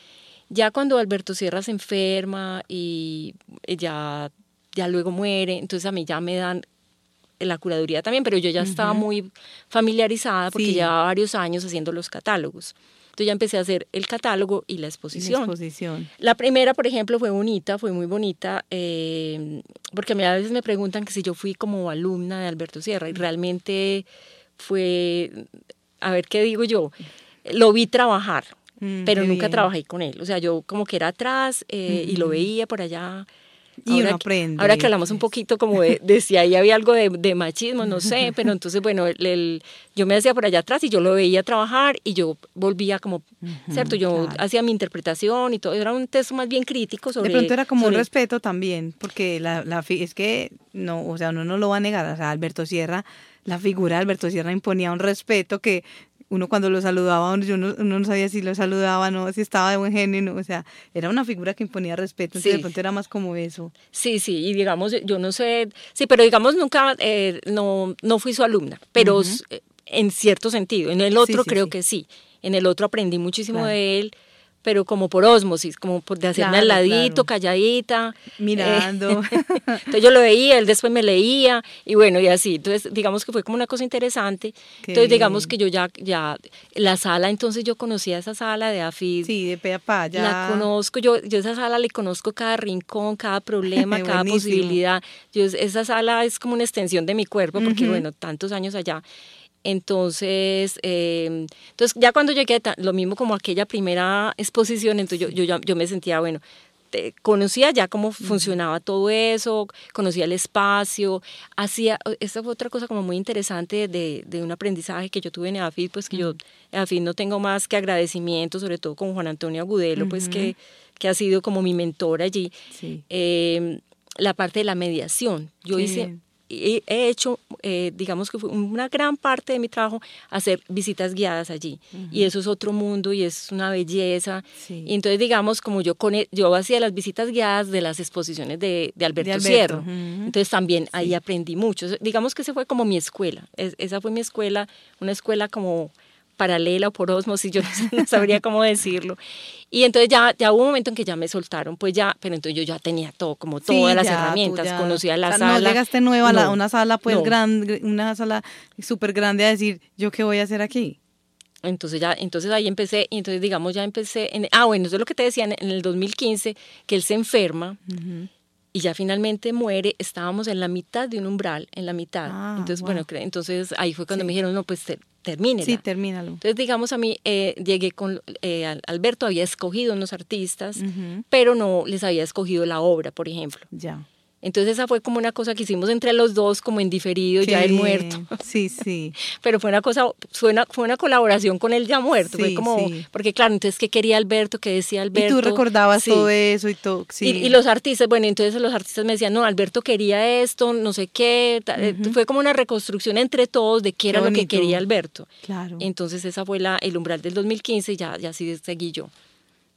Ya cuando Alberto Sierra se enferma y ya, ya luego muere, entonces a mí ya me dan la curaduría también, pero yo ya estaba muy familiarizada porque Sí. llevaba varios años haciendo los catálogos. Entonces ya empecé a hacer el catálogo y la Y la exposición. exposición. La primera, por ejemplo, fue bonita, fue muy bonita, eh, porque a mí a veces me preguntan que si yo fui como alumna de Alberto Sierra, y realmente fue, a ver qué digo yo, lo vi trabajar, Mm, pero nunca bien. trabajé con él. O sea, yo como que era atrás eh, y lo veía por allá. Y uno que- aprende, Ahora que hablamos un pues. poquito como de, de si ahí había algo de, de machismo, no sé, pero entonces, bueno, el- el- yo me hacía por allá atrás y yo lo veía trabajar y yo volvía como, ¿cierto? Yo claro. hacía mi interpretación y todo, era un texto más bien crítico sobre... de pronto era como un respeto también, porque la, la es que no, o sea, uno no lo va a negar, o sea, Alberto Sierra, la figura de Alberto Sierra imponía un respeto que uno cuando lo saludaba, uno, yo no, uno no sabía si lo saludaba, no, si estaba de buen genio, no, o sea, era una figura que imponía respeto, entonces Sí. de pronto era más como eso. Sí, sí, y digamos, yo no sé, sí, pero digamos nunca, eh, no, no fui su alumna, pero eh, en cierto sentido, en el otro sí, creo que sí, en el otro aprendí muchísimo Claro. de él, pero como por ósmosis, como por de hacerme Claro, al ladito, claro. calladita. eh, Mirando. entonces yo lo veía, él después me leía y bueno, y así. Entonces, digamos que fue como una cosa interesante. Qué entonces, digamos bien. que yo ya, ya, la sala, entonces yo conocía esa sala de AFID. Sí, de pe a pa, ya. La conozco, yo, yo esa sala le conozco cada rincón, cada problema, cada posibilidad. Yo, esa sala es como una extensión de mi cuerpo, porque Ujú. bueno, tantos años allá. Entonces, eh, entonces ya cuando llegué, lo mismo como aquella primera exposición, entonces yo, yo, yo me sentía, bueno, te- conocía ya cómo funcionaba todo eso, conocía el espacio, hacía, esta fue otra cosa como muy interesante de, de un aprendizaje que yo tuve en EAFID, pues que yo EAFID no tengo más que agradecimiento, sobre todo con Juan Antonio Agudelo, pues que, que ha sido como mi mentor allí, Sí. eh, la parte de la mediación. Yo Qué hice, bien. He, he hecho, eh, digamos que fue una gran parte de mi trabajo hacer visitas guiadas allí. Y eso es otro mundo y es una belleza. Sí. Y entonces, digamos, como yo, con, yo hacía las visitas guiadas de las exposiciones de, de Alberto, Alberto, Sierra. ujú. Entonces también ahí aprendí mucho. Digamos que ese fue como mi escuela. Es- esa fue mi escuela, una escuela como paralela o por osmosis, yo no, sabría cómo decirlo. Y entonces ya, ya hubo un momento en que ya me soltaron, pues ya, pero entonces yo ya tenía todo, como Sí, todas las ya, herramientas, ya- conocía la o sea, sala. No llegaste nueva a No, una sala pues no. grande, una sala súper grande a decir, ¿yo qué voy a hacer aquí? Entonces ya, entonces ahí empecé, y entonces digamos ya empecé, en, ah bueno, eso es lo que te decía, en, el 2015, que él se enferma y ya finalmente muere, estábamos en la mitad de un umbral, en la mitad. Ah, entonces, wow. bueno, entonces ahí fue cuando Sí. me dijeron, no, pues ter, termínela. Sí, termínalo. Entonces, digamos, a mí eh, llegué con eh, Al- Alberto, había escogido unos artistas, pero no les había escogido la obra, por ejemplo. Ya. Entonces, esa fue como una cosa que hicimos entre los dos, como en diferido, ya Qué él bien. muerto. Sí, sí. Pero fue una cosa, fue una, fue una colaboración con él ya muerto. fue Sí, como, sí. porque claro, entonces, ¿qué quería Alberto? ¿Qué decía Alberto? Y tú recordabas Sí. todo eso y todo. Sí. Y, y los artistas, bueno, entonces los artistas me decían, no, Alberto quería esto, no sé qué. ta- eh, Fue como una reconstrucción entre todos de qué, Qué era lo que quería Alberto. Claro. Entonces esa fue la, el umbral del 2015 y ya, ya sí seguí yo.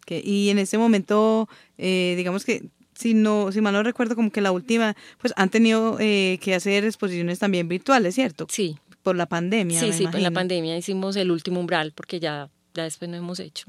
Y en ese momento, eh, digamos que, si no, si mal no recuerdo, como que la última, pues han tenido eh, que hacer exposiciones también virtuales, ¿cierto? Sí, Por la pandemia. sí, me sí, en la imagino. pandemia hicimos el último umbral porque ya, ya después no hemos hecho.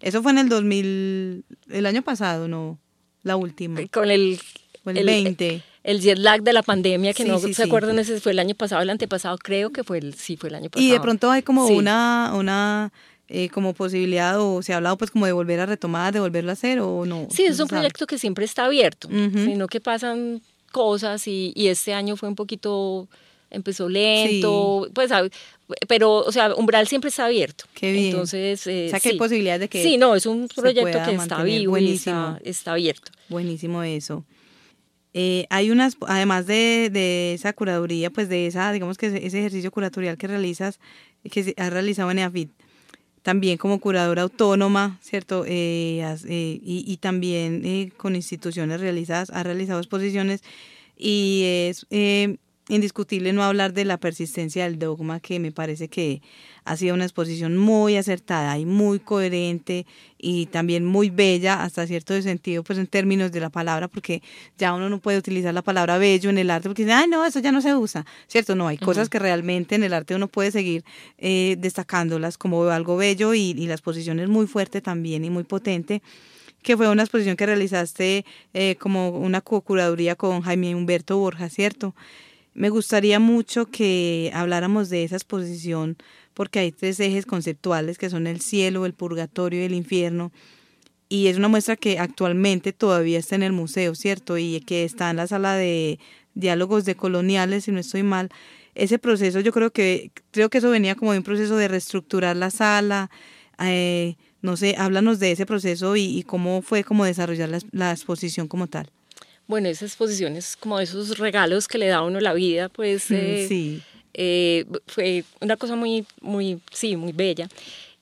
Eso fue en el 2000, el año pasado, ¿no? La última. Con el, Fue el 20. el jet lag de la pandemia, que Sí, no sí, se sí. acuerdan, ese fue el año pasado, el antepasado, creo que fue el, sí, fue el año pasado. Y de pronto hay como Sí. una, una eh, como posibilidad o se ha hablado pues como de volver a retomar, de volverlo a hacer o no. Sí, es un proyecto que siempre está abierto, Ujú. sino que pasan cosas y, y este año fue un poquito, empezó lento, pues, pero, o sea, Umbral siempre está abierto. Qué bien. Entonces, eh, O sea, que hay sí. posibilidades de que Sí, no, es un proyecto que está vivo y Buenísimo. está, está abierto. Buenísimo eso. Eh, hay unas, además de, de esa curaduría, pues de esa, digamos que ese ejercicio curatorial que realizas, que has realizado en EAFIT, también como curadora autónoma, ¿cierto? Eh, eh, y, y también eh, con instituciones realizadas, has realizado exposiciones y es, eh, indiscutible no hablar de la persistencia del dogma, que me parece que ha sido una exposición muy acertada y muy coherente y también muy bella hasta cierto sentido, pues en términos de la palabra, porque ya uno no puede utilizar la palabra bello en el arte porque dice, ay, no, eso ya no se usa, ¿cierto? No, hay cosas que realmente en el arte uno puede seguir eh, destacándolas como algo bello y, y la exposición es muy fuerte también y muy potente que fue una exposición que realizaste eh, como una co-curaduría con Jaime Humberto Borja, ¿cierto? Me gustaría mucho que habláramos de esa exposición porque hay tres ejes conceptuales que son el cielo, el purgatorio y el infierno. Y es una muestra que actualmente todavía está en el museo, ¿cierto? Y que está en la sala de diálogos de coloniales, si no estoy mal. Ese proceso yo creo que, creo que eso venía como de un proceso de reestructurar la sala. Eh, no sé, háblanos de ese proceso y, cómo fue como desarrollar la exposición como tal. Bueno, esa exposición es como esos regalos que le da a uno la vida, pues eh, sí. Eh, fue una cosa muy, muy, sí, muy bella.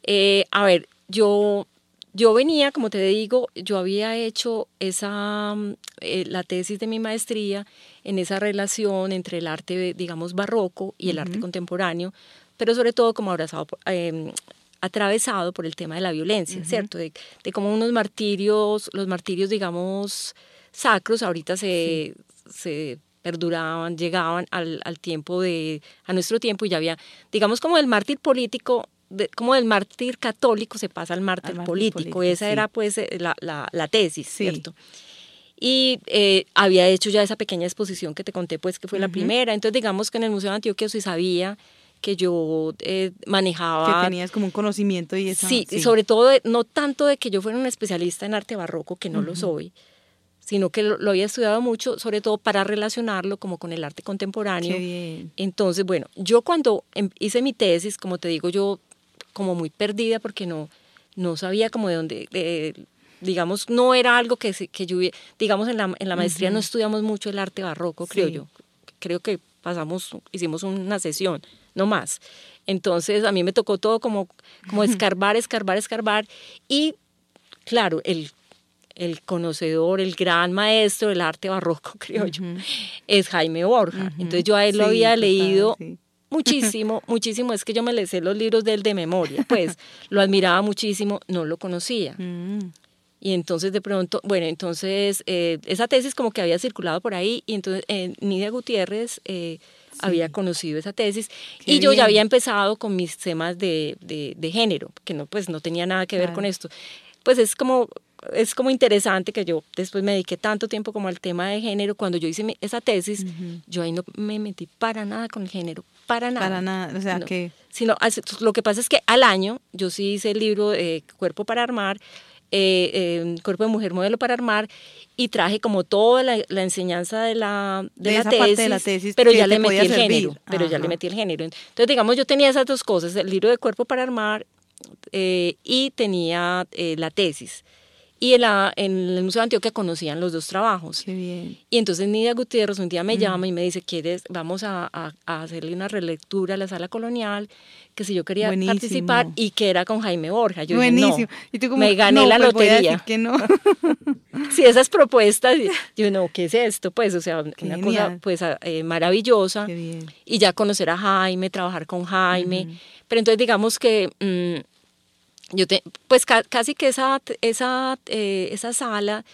Eh, a ver, yo, yo venía, como te digo, yo había hecho esa, la tesis de mi maestría en esa relación entre el arte, digamos, barroco y el arte contemporáneo, pero sobre todo como abrazado, em, atravesado por el tema de la violencia, ¿cierto? De, de como unos martirios, los martirios, digamos, sacros ahorita se, se perduraban, llegaban al, al, tiempo de, a nuestro tiempo y ya había, digamos como el mártir político, como del mártir católico se pasa al mártir, político. Esa era pues eh, la, la, la tesis, ¿cierto? Y eh, había hecho ya esa pequeña exposición que te conté, pues que fue la primera. Entonces digamos que en el Museo de Antioquia se sabía que yo eh, manejaba. Que tenías como un conocimiento y eso. Sí, sobre todo, no tanto de que yo fuera un especialista en arte barroco, que no lo soy, sino que lo, había estudiado mucho, sobre todo para relacionarlo como con el arte contemporáneo. Entonces, bueno, yo cuando em, hice mi tesis, como te digo, yo como muy perdida porque no, no sabía como de dónde, digamos, no era algo que, que yo, digamos, en la, en la maestría no estudiamos mucho el arte barroco, creo yo. Creo que pasamos, hicimos una sesión, no más. Entonces a mí me tocó todo como, como escarbar, escarbar, escarbar y claro, el el conocedor, el gran maestro del arte barroco, creo yo, es Jaime Borja. Entonces yo a él lo había leído muchísimo, muchísimo. Es que yo me le sé los libros de él de memoria, pues lo admiraba muchísimo, no lo conocía. Mm. Y entonces de pronto, bueno, entonces eh, esa tesis como que había circulado por ahí y entonces eh, Nidia Gutiérrez eh, había conocido esa tesis y yo ya había empezado con mis temas de, de, de, género, que no, pues no tenía nada que ver con esto. Pues es como es como interesante que yo después me dediqué tanto tiempo como al tema de género. Cuando yo hice esa tesis, yo ahí no me metí para nada con el género, para nada. Para nada, o sea que... Sino, lo que pasa es que al año yo sí hice el libro de Cuerpo para Armar, eh, eh, Cuerpo de Mujer Modelo para Armar, y traje como toda la, enseñanza de la, de, la, tesis, de la, tesis, pero ya le metí el género, pero ya le metí el género. Entonces, digamos, yo tenía esas dos cosas, el libro de Cuerpo para Armar eh, y tenía la tesis y en, la, en el Museo de Antioquia conocían los dos trabajos. Qué bien. Y entonces Nidia Gutiérrez un día me llama y me dice, ¿quieres, vamos a, a, hacerle una relectura a la sala colonial? Que si yo quería participar y que era con Jaime Borja. Yo Buenísimo. Dije, no, ¿Y tú como, me gané la pues lotería. que no. sí, esas propuestas, yo no, ¿qué es esto? Pues, o sea, una cosa pues eh, maravillosa. Qué bien. Y ya conocer a Jaime, trabajar con Jaime. Pero entonces digamos que... Mm, yo te, pues casi que esa, esa, eh, esa sala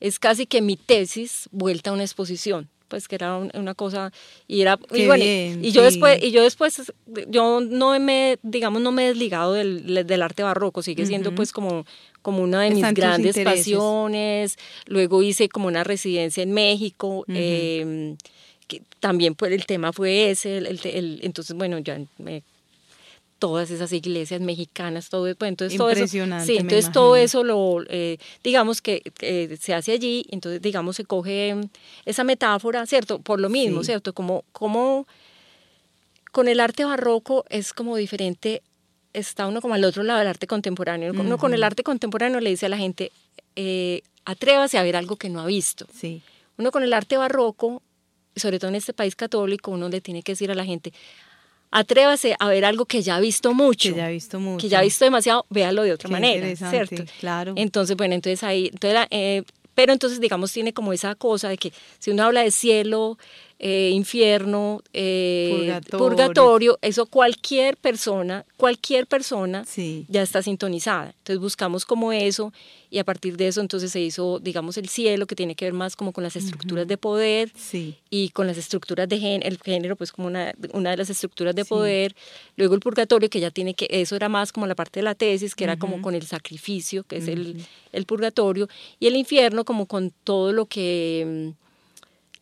es casi que mi tesis vuelta a una exposición pues que era una cosa y era y, bueno, y yo después y yo después yo no me digamos no me he desligado del, del arte barroco sigue siendo pues como como una de mis grandes pasiones. Luego hice como una residencia en México em, que también pues el tema fue ese el, el, entonces bueno ya me todas esas iglesias mexicanas, todo, pues, entonces todo eso, sí, entonces todo eso lo, eh, digamos que se hace allí, entonces digamos se coge esa metáfora, ¿cierto? Por lo mismo, ¿cierto? Como, como con el arte barroco es como diferente, está uno como al otro lado del arte contemporáneo, uno con el arte contemporáneo le dice a la gente, eh, atrévase a ver algo que no ha visto. Sí. Uno con el arte barroco, sobre todo en este país católico, uno le tiene que decir a la gente, atrévase a ver algo que ya ha visto mucho. Que ya ha visto mucho. Que ya ha visto demasiado, véalo de otra manera, ¿cierto? Claro. Entonces, bueno, entonces ahí, entonces, eh, pero entonces, digamos, tiene como esa cosa de que si uno habla de cielo, eh, infierno, eh, purgatorio. eso cualquier persona, cualquier persona ya está sintonizada. Entonces buscamos como eso y a partir de eso entonces se hizo, digamos, el cielo que tiene que ver más como con las estructuras de poder y con las estructuras de género, el género pues como una, una de las estructuras de poder. Luego el purgatorio que ya tiene que, eso era más como la parte de la tesis, que era como con el sacrificio, que es el, el purgatorio, y el infierno como con todo lo que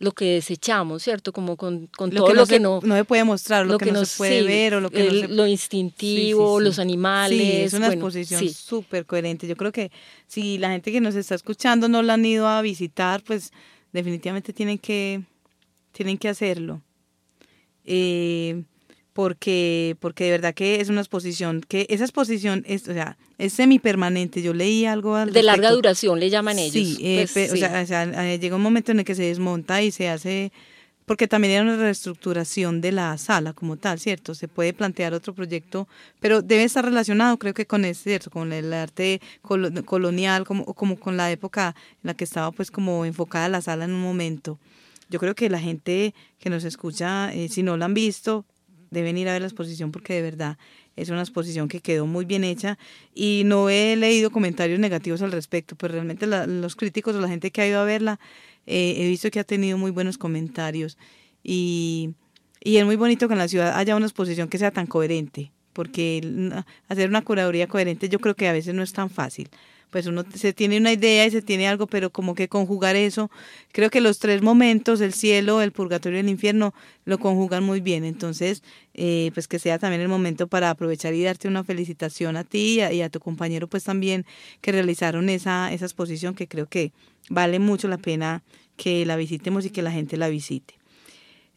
lo que desechamos, ¿cierto? Como con, con todo lo que no, no se puede mostrar, lo, que, no se puede ver o lo que no Lo instintivo, los animales. Sí, es una exposición súper coherente. Yo creo que si la gente que nos está escuchando no la han ido a visitar, pues definitivamente tienen que, tienen que hacerlo. Eh, porque, porque de verdad que es una exposición, que esa exposición es, o sea, es semipermanente. Yo leí algo al De larga duración le llaman ellos. Sí, eh, pues, O, sea, eh, llega un momento en el que se desmonta y se hace, porque también era una reestructuración de la sala como tal, ¿cierto? Se puede plantear otro proyecto, pero debe estar relacionado, creo que con ese, ¿cierto? Con el arte colonial, como, como con la época en la que estaba pues como enfocada la sala en un momento. Yo creo que la gente que nos escucha, eh, si no la han visto, deben ir a ver la exposición porque de verdad es una exposición que quedó muy bien hecha y no he leído comentarios negativos al respecto, pues realmente los críticos o la gente que ha ido a verla eh, he visto que ha tenido muy buenos comentarios y, y es muy bonito que en la ciudad haya una exposición que sea tan coherente, porque hacer una curaduría coherente yo creo que a veces no es tan fácil pues uno se tiene una idea y se tiene algo, pero como que conjugar eso, creo que los tres momentos, el cielo, el purgatorio y el infierno, lo conjugan muy bien. Entonces, eh, pues que sea también el momento para aprovechar y darte una felicitación a ti y a, tu compañero, pues también que realizaron esa, esa exposición que creo que vale mucho la pena que la visitemos y que la gente la visite.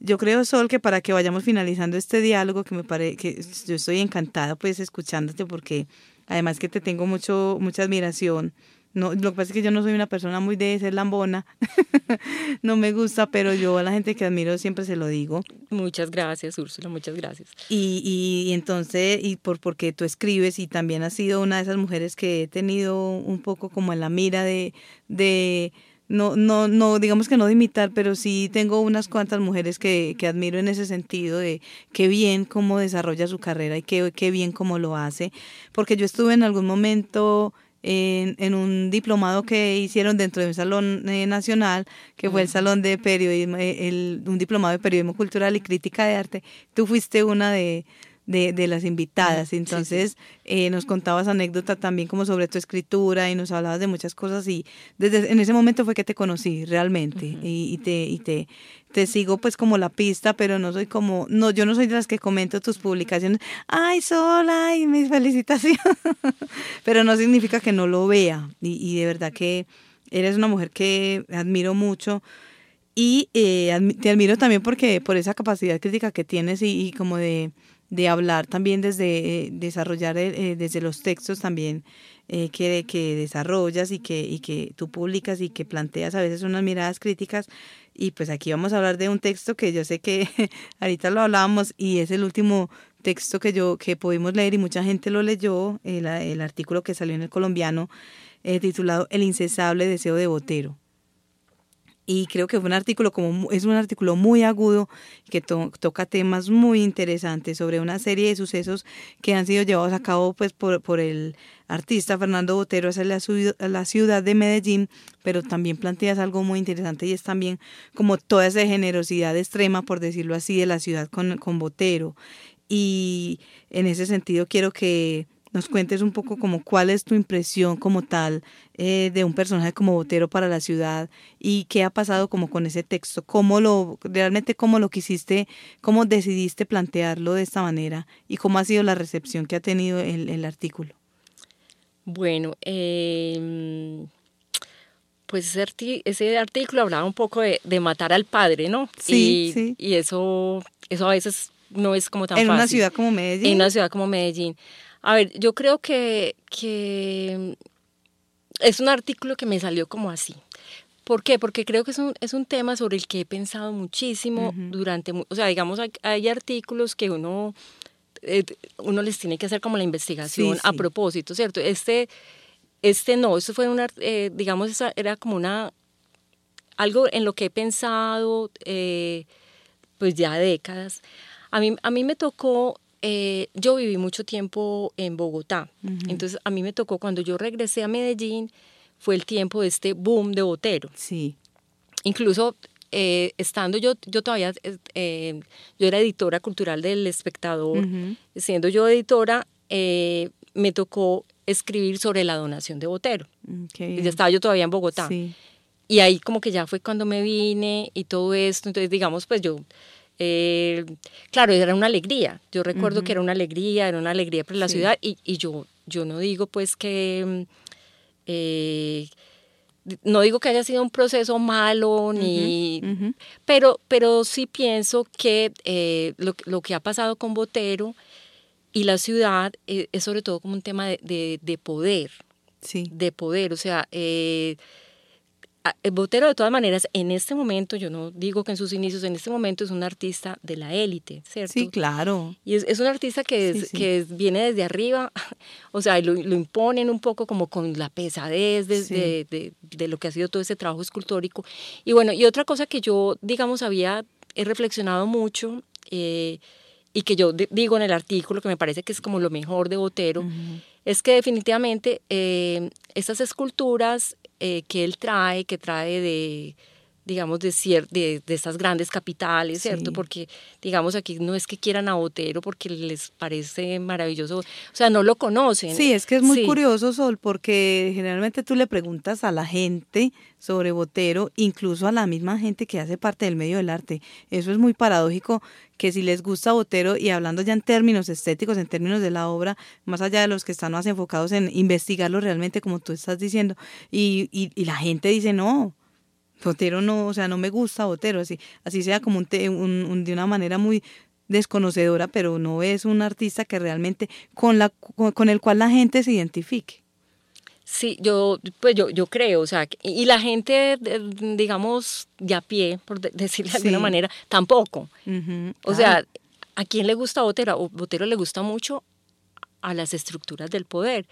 Yo creo, Sol, que para que vayamos finalizando este diálogo, que me parece que yo estoy encantada pues escuchándote porque Además que te tengo mucho, mucha admiración. No, lo que pasa es que yo no soy una persona muy de ser lambona, no me gusta, pero yo a la gente que admiro siempre se lo digo. Muchas gracias, Úrsula, muchas gracias. Y, y, entonces, y por porque tú escribes y también has sido una de esas mujeres que he tenido un poco como en la mira de, de no, no, no, digamos que no de imitar, pero sí tengo unas cuantas mujeres que, que admiro en ese sentido de qué bien cómo desarrolla su carrera y qué, qué bien cómo lo hace, porque yo estuve en algún momento en, en, un diplomado que hicieron dentro de un salón eh, nacional, que fue el salón de periodismo, eh, el, un diplomado de periodismo cultural y crítica de arte. Tú fuiste una de, de, de las invitadas. Entonces Eh, nos contabas anécdota también como sobre tu escritura y nos hablabas de muchas cosas y desde en ese momento fue que te conocí realmente y, y, te, y te, te sigo pues como la pista, pero no soy como, no, yo no soy de las que comento tus publicaciones, ay, sola, ay, mis felicitaciones, pero no significa que no lo vea y, y de verdad que eres una mujer que admiro mucho y eh, te admiro también porque por esa capacidad crítica que tienes y, y como de de hablar también desde eh, desarrollar eh, desde los textos también eh, que, que desarrollas y que, y que tú publicas y que planteas a veces unas miradas críticas. Y pues aquí vamos a hablar de un texto que yo sé que ahorita lo hablábamos y es el último texto que yo que pudimos leer y mucha gente lo leyó, el, el artículo que salió en el colombiano titulado El incesable deseo de Botero y creo que fue un artículo como es un artículo muy agudo que toca temas muy interesantes sobre una serie de sucesos que han sido llevados a cabo pues por, por el artista Fernando Botero hacia la, la ciudad de Medellín, pero también planteas algo muy interesante y es también como toda esa generosidad extrema, por decirlo así, de la ciudad con, con Botero. Y en ese sentido quiero que nos cuentes un poco como cuál es tu impresión como tal eh, de un personaje como Botero para la ciudad y qué ha pasado como con ese texto, cómo lo, realmente cómo lo quisiste, cómo decidiste plantearlo de esta manera y cómo ha sido la recepción que ha tenido el, el artículo. Bueno, eh, pues ese, artículo hablaba un poco de, de, matar al padre, ¿no? Sí, y, sí. Y eso, eso a veces no es como tan en fácil. En una ciudad como Medellín. En una ciudad como Medellín. A ver, yo creo que, que es un artículo que me salió como así. ¿Por qué? Porque creo que es un, es un tema sobre el que he pensado muchísimo uh -huh. durante, o sea, digamos, hay, hay artículos que uno, eh, uno les tiene que hacer como la investigación sí, a sí. propósito, ¿cierto? Este, este no, esto fue una, eh, digamos, esa era como una, algo en lo que he pensado, eh, pues ya décadas. A mí, a mí me tocó, eh, yo viví mucho tiempo en Bogotá, entonces a mí me tocó cuando yo regresé a Medellín, fue el tiempo de este boom de Botero. Sí. Incluso eh, estando yo, yo todavía, eh, yo era editora cultural del espectador, siendo yo editora, me tocó escribir sobre la donación de Botero. Mm, y ya estaba yo todavía en Bogotá. Sí. Y ahí como que ya fue cuando me vine y todo esto, entonces digamos, pues yo, eh, claro, era una alegría, yo recuerdo que era una alegría, era una alegría para la ciudad y, y, yo, yo no digo pues que, eh, no digo que haya sido un proceso malo, ni, Pero, pero sí pienso que eh, lo, lo, que ha pasado con Botero y la ciudad es sobre todo como un tema de, de, de poder, sí. de poder, o sea... Eh, Botero de todas maneras, en este momento, yo no digo que en sus inicios, en este momento es un artista de la élite, ¿cierto? Sí, claro. Y es, es un artista que, es, que viene desde arriba, o sea, lo, lo, imponen un poco como con la pesadez de, sí. de, de, de, lo que ha sido todo ese trabajo escultórico. Y bueno, y otra cosa que yo, digamos, había he reflexionado mucho eh, y que yo digo en el artículo, que me parece que es como lo mejor de Botero, uh -huh. es que definitivamente eh, estas esculturas eh, que él trae, que trae de, digamos, de, de, de estas grandes capitales, ¿cierto? Sí. Porque, digamos, aquí no es que quieran a Botero porque les parece maravilloso, o sea, no lo conocen. Sí, es que es muy sí. curioso, Sol, porque generalmente tú le preguntas a la gente sobre Botero, incluso a la misma gente que hace parte del medio del arte. Eso es muy paradójico, que si les gusta Botero, y hablando ya en términos estéticos, en términos de la obra, más allá de los que están más enfocados en investigarlo realmente, como tú estás diciendo, y, y, y la gente dice, no, Botero no, o sea, no me gusta Botero, así, así sea como un, un, un, de una manera muy desconocedora, pero no es un artista que realmente con, la, con, con el cual la gente se identifique. Sí, yo, pues yo, yo creo, o sea, y la gente, digamos, de a pie, por decirlo de sí. alguna manera, tampoco. Uh -huh, o sea, ¿a quién le gusta Botero? Botero le gusta mucho a las estructuras del poder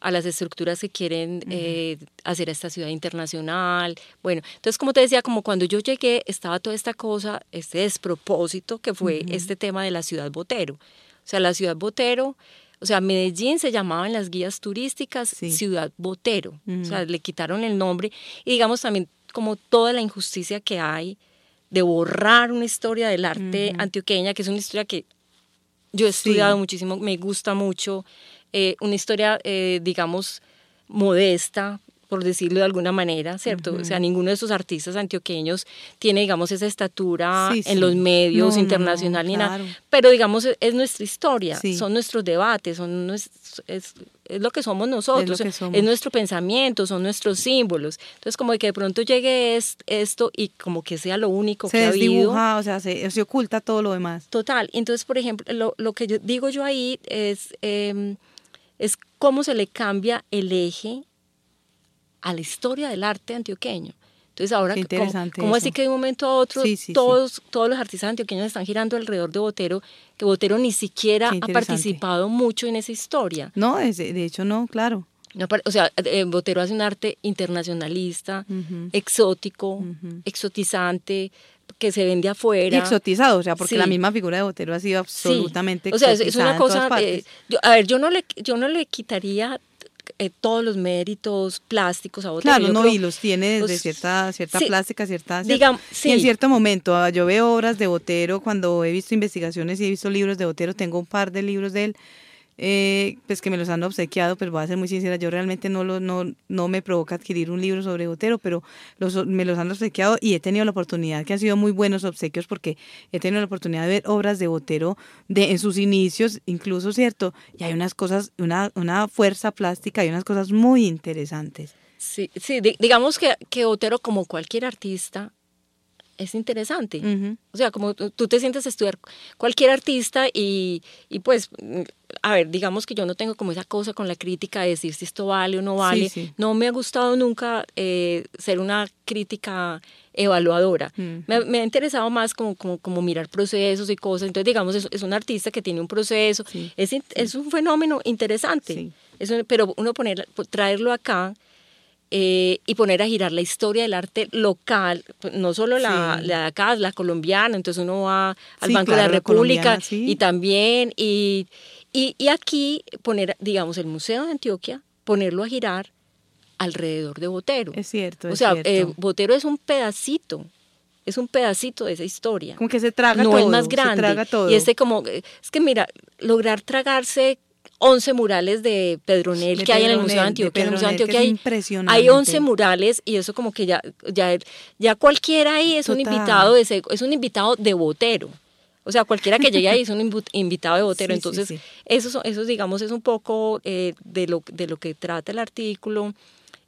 a las estructuras que quieren uh -huh. eh, hacer a esta ciudad internacional. Bueno, entonces como te decía, como cuando yo llegué estaba toda esta cosa, este despropósito que fue uh -huh. este tema de la ciudad Botero. O sea, la ciudad Botero, o sea, Medellín se llamaba en las guías turísticas sí. Ciudad Botero. Uh -huh. O sea, le quitaron el nombre y digamos también como toda la injusticia que hay de borrar una historia del arte antioqueña, que es una historia que yo he estudiado sí. muchísimo, me gusta mucho eh, una historia, eh, digamos, modesta, por decirlo de alguna manera, ¿cierto? Uh -huh. O sea, ninguno de esos artistas antioqueños tiene, digamos, esa estatura sí, sí. en los medios no, internacional no, ni claro. nada, pero digamos, es, es nuestra historia, sí. son nuestros debates, son es, es, es, lo que somos nosotros, es, que somos. es, nuestro pensamiento, son nuestros símbolos. Entonces, como de que de pronto llegue esto y como que sea lo único se que ha habido. o sea, se, se, oculta todo lo demás. Total. Entonces, por ejemplo, lo, lo que yo digo yo ahí es... Eh, es cómo se le cambia el eje a la historia del arte antioqueño. Entonces ahora, ¿cómo, ¿cómo así que de un momento a otro sí, sí, todos, sí. todos los artistas antioqueños están girando alrededor de Botero, que Botero ni siquiera ha participado mucho en esa historia? No, de hecho no, claro. O sea, eh, Botero hace un arte internacionalista, uh -huh. exótico, uh -huh. exotizante, que se vende afuera. Y exotizado, o sea, porque sí. la misma figura de Botero ha sido absolutamente sí. O sea, es, una cosa, eh, yo, a ver, yo no le, yo no le quitaría eh, todos los méritos plásticos a Botero. Claro, yo no, creo, y los tiene desde los, cierta, cierta sí, plástica, cierta... Digamos, sí. en cierto momento, ah, yo veo obras de Botero, cuando he visto investigaciones y he visto libros de Botero, tengo un par de libros de él, eh, pues que me los han obsequiado, pero voy a ser muy sincera, yo realmente no, lo, no, no me provoca adquirir un libro sobre Botero, pero los, me los han obsequiado y he tenido la oportunidad, que han sido muy buenos obsequios, porque he tenido la oportunidad de ver obras de Botero de, en sus inicios, incluso, ¿cierto? Y hay unas cosas, una, una fuerza plástica y unas cosas muy interesantes. Sí, sí digamos que, que Botero, como cualquier artista, es interesante. Uh -huh. O sea, como tú te sientes a estudiar cualquier artista y, y, pues, a ver, digamos que yo no tengo como esa cosa con la crítica de decir si esto vale o no vale. Sí, sí. No me ha gustado nunca eh, ser una crítica evaluadora. Uh -huh. me, me, ha interesado más como, como, como, mirar procesos y cosas. Entonces, digamos, es, es un artista que tiene un proceso. Sí, es, es un fenómeno interesante. Pero uno poner, traerlo acá eh, y poner a girar la historia del arte local, no solo la, la de acá, la colombiana, entonces uno va al Banco de la República y también, y, y, y, aquí poner, digamos, el Museo de Antioquia, ponerlo a girar alrededor de Botero. Es cierto. O sea, eh, Botero es un pedacito es un pedacito de esa historia. Como que se traga no todo. es más grande. Se traga todo. Y este como, es que mira, lograr tragarse 11 murales de Pedronel De que hay en el Museo de Antioquia. de en el Museo de Pedronel, que Antioquia es hay, impresionante. hay 11 murales y eso como que ya, ya, ya cualquiera ahí es un invitado de ese- es un invitado de botero. O sea, cualquiera que llegue ahí es un invitado de botero. Sí, sí, Entonces, sí. Eso, son- eso, digamos, es un poco eh, de, lo, de lo que trata el artículo,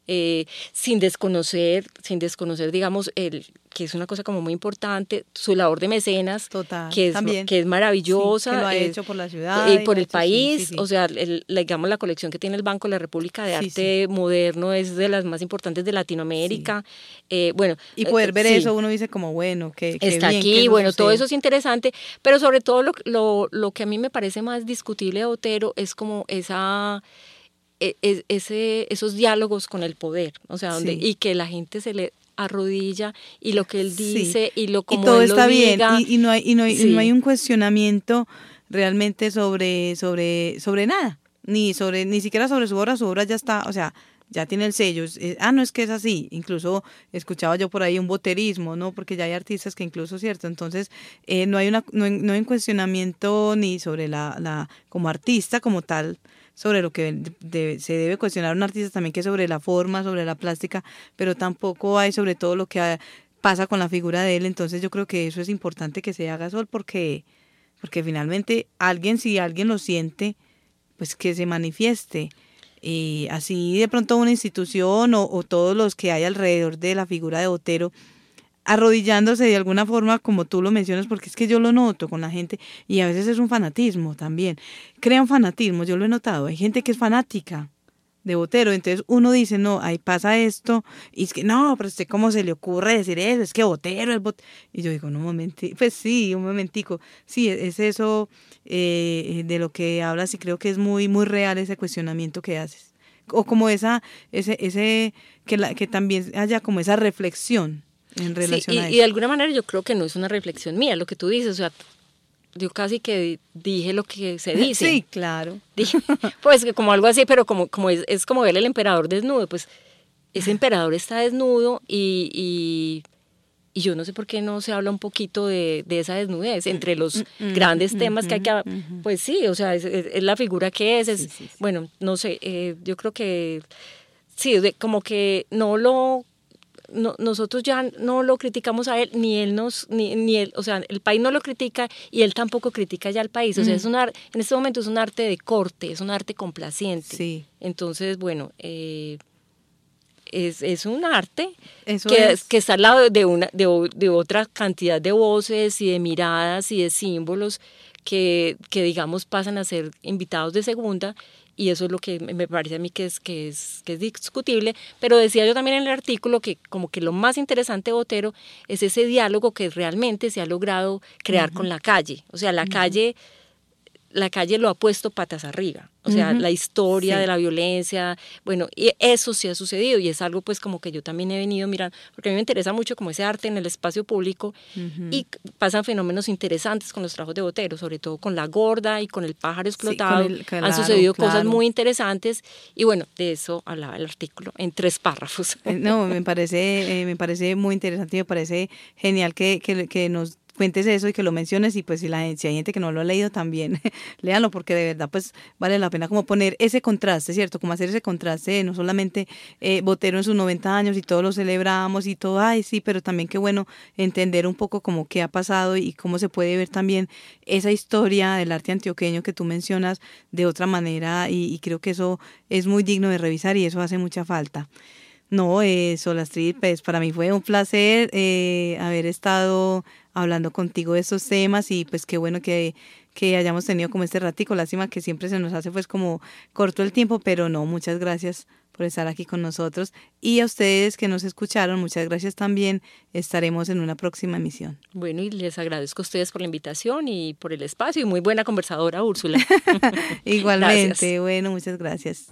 eh, sin desconocer, sin desconocer, digamos, el, que es una cosa como muy importante, su labor de mecenas, Total, que es, también. que es maravillosa. Sí, que lo ha eh, hecho por la ciudad y por el hecho, país, sí, sí. o sea, el- digamos, la colección que tiene el Banco de la República de Arte Moderno es de las más importantes de Latinoamérica. Eh, bueno, Y poder eh, ver eso, uno dice como, bueno, que está bien aquí, bueno, todo eso es interesante, pero sobre todo lo, lo, lo que a mí me parece más discutible de Otero es como esa ese, esos diálogos con el poder, o sea, donde, Sí. y que la gente se le arrodilla y lo que él Sí. dice y lo como y todo él lo está bien diga, y, y no hay y no hay, y Sí. no hay un cuestionamiento realmente sobre sobre sobre nada ni sobre ni siquiera sobre su obra su obra ya está o sea ya tiene el sello ah no es que es así incluso escuchaba yo por ahí un boterismo no porque ya hay artistas que incluso cierto entonces eh, no hay una no hay, no hay un cuestionamiento ni sobre la, la como artista como tal sobre lo que de- se debe cuestionar un artista también que es sobre la forma, sobre la plástica, pero tampoco hay sobre todo lo que pasa con la figura de él, entonces yo creo que eso es importante que se haga sol porque porque finalmente alguien si alguien lo siente, pues que se manifieste. Y así de pronto una institución o, o todos los que hay alrededor de la figura de Botero arrodillándose de alguna forma, como tú lo mencionas, porque es que yo lo noto con la gente y a veces es un fanatismo también. Crean fanatismo, yo lo he notado. Hay gente que es fanática de Botero, entonces uno dice, no, ahí pasa esto, y es que no, pero usted cómo se le ocurre decir eso, es que Botero es Botero. Y yo digo, no, un momentico, pues sí, un momentico, sí, es eso eh, de lo que hablas y creo que es muy, muy real ese cuestionamiento que haces. O como esa, ese, ese, que, la, que también haya como esa reflexión en Sí, relación y, a y eso. de alguna manera yo creo que no es una reflexión mía lo que tú dices, o sea, yo casi que dije lo que se dice. Sí, claro. Dije, pues que como algo así, pero como, como es, es como ver el emperador desnudo, pues ese emperador está desnudo y, y, y yo no sé por qué no se habla un poquito de, de esa desnudez entre los grandes temas que hay que... Pues sí, o sea, es, es- es la figura que es, es Sí, sí, sí. bueno, no sé, eh, yo creo que sí, de- como que no lo no- nosotros ya no lo criticamos a él, ni él nos, ni, ni él, o sea, el país no lo critica y él tampoco critica ya al país. O sea, Mm. es un ar- en este momento es un arte de corte, es un arte complaciente. Sí. Entonces, bueno, eh, es, es un arte que, es. que está al lado de, una, de, de otra cantidad de voces y de miradas y de símbolos que, que, digamos, pasan a ser invitados de segunda y eso es lo que me parece a mí que es, que es, que es discutible, pero decía yo también en el artículo que como que lo más interesante de Botero es ese diálogo que realmente se ha logrado crear con la calle, o sea, la calle la calle lo ha puesto patas arriba. O sea, Ujú. la historia Sí. de la violencia, bueno, y eso sí ha sucedido y es algo pues como que yo también he venido mirando, porque a mí me interesa mucho como ese arte en el espacio público y pasan fenómenos interesantes con los trabajos de Botero, sobre todo con La Gorda y con El pájaro Sí, explotado. el- Han claro, sucedido cosas claro. muy interesantes y bueno, de eso hablaba el artículo en tres párrafos. Eh, No, me parece, eh, me parece muy interesante y me parece genial que, que, que nos cuentes eso y que lo menciones y pues si, la, si hay gente que no lo ha leído también, léanlo porque de verdad pues vale la pena como poner ese contraste, ¿cierto? Como hacer ese contraste, no solamente eh, Botero en sus 90 años y todos lo celebramos y todo, ay sí, pero también qué bueno entender un poco como qué ha pasado y cómo se puede ver también esa historia del arte antioqueño que tú mencionas de otra manera y, y creo que eso es muy digno de revisar y eso hace mucha falta. No, eh, Solastrid, pues para mí fue un placer eh, haber estado hablando contigo de estos temas y pues qué bueno que, que hayamos tenido como este ratico. Lástima que siempre se nos hace pues como corto el tiempo, pero no, muchas gracias por estar aquí con nosotros. Y a ustedes que nos escucharon, muchas gracias también. Estaremos en una próxima emisión. Bueno, y les agradezco a ustedes por la invitación y por el espacio y muy buena conversadora, Úrsula. Igualmente, Gracias. bueno, muchas gracias.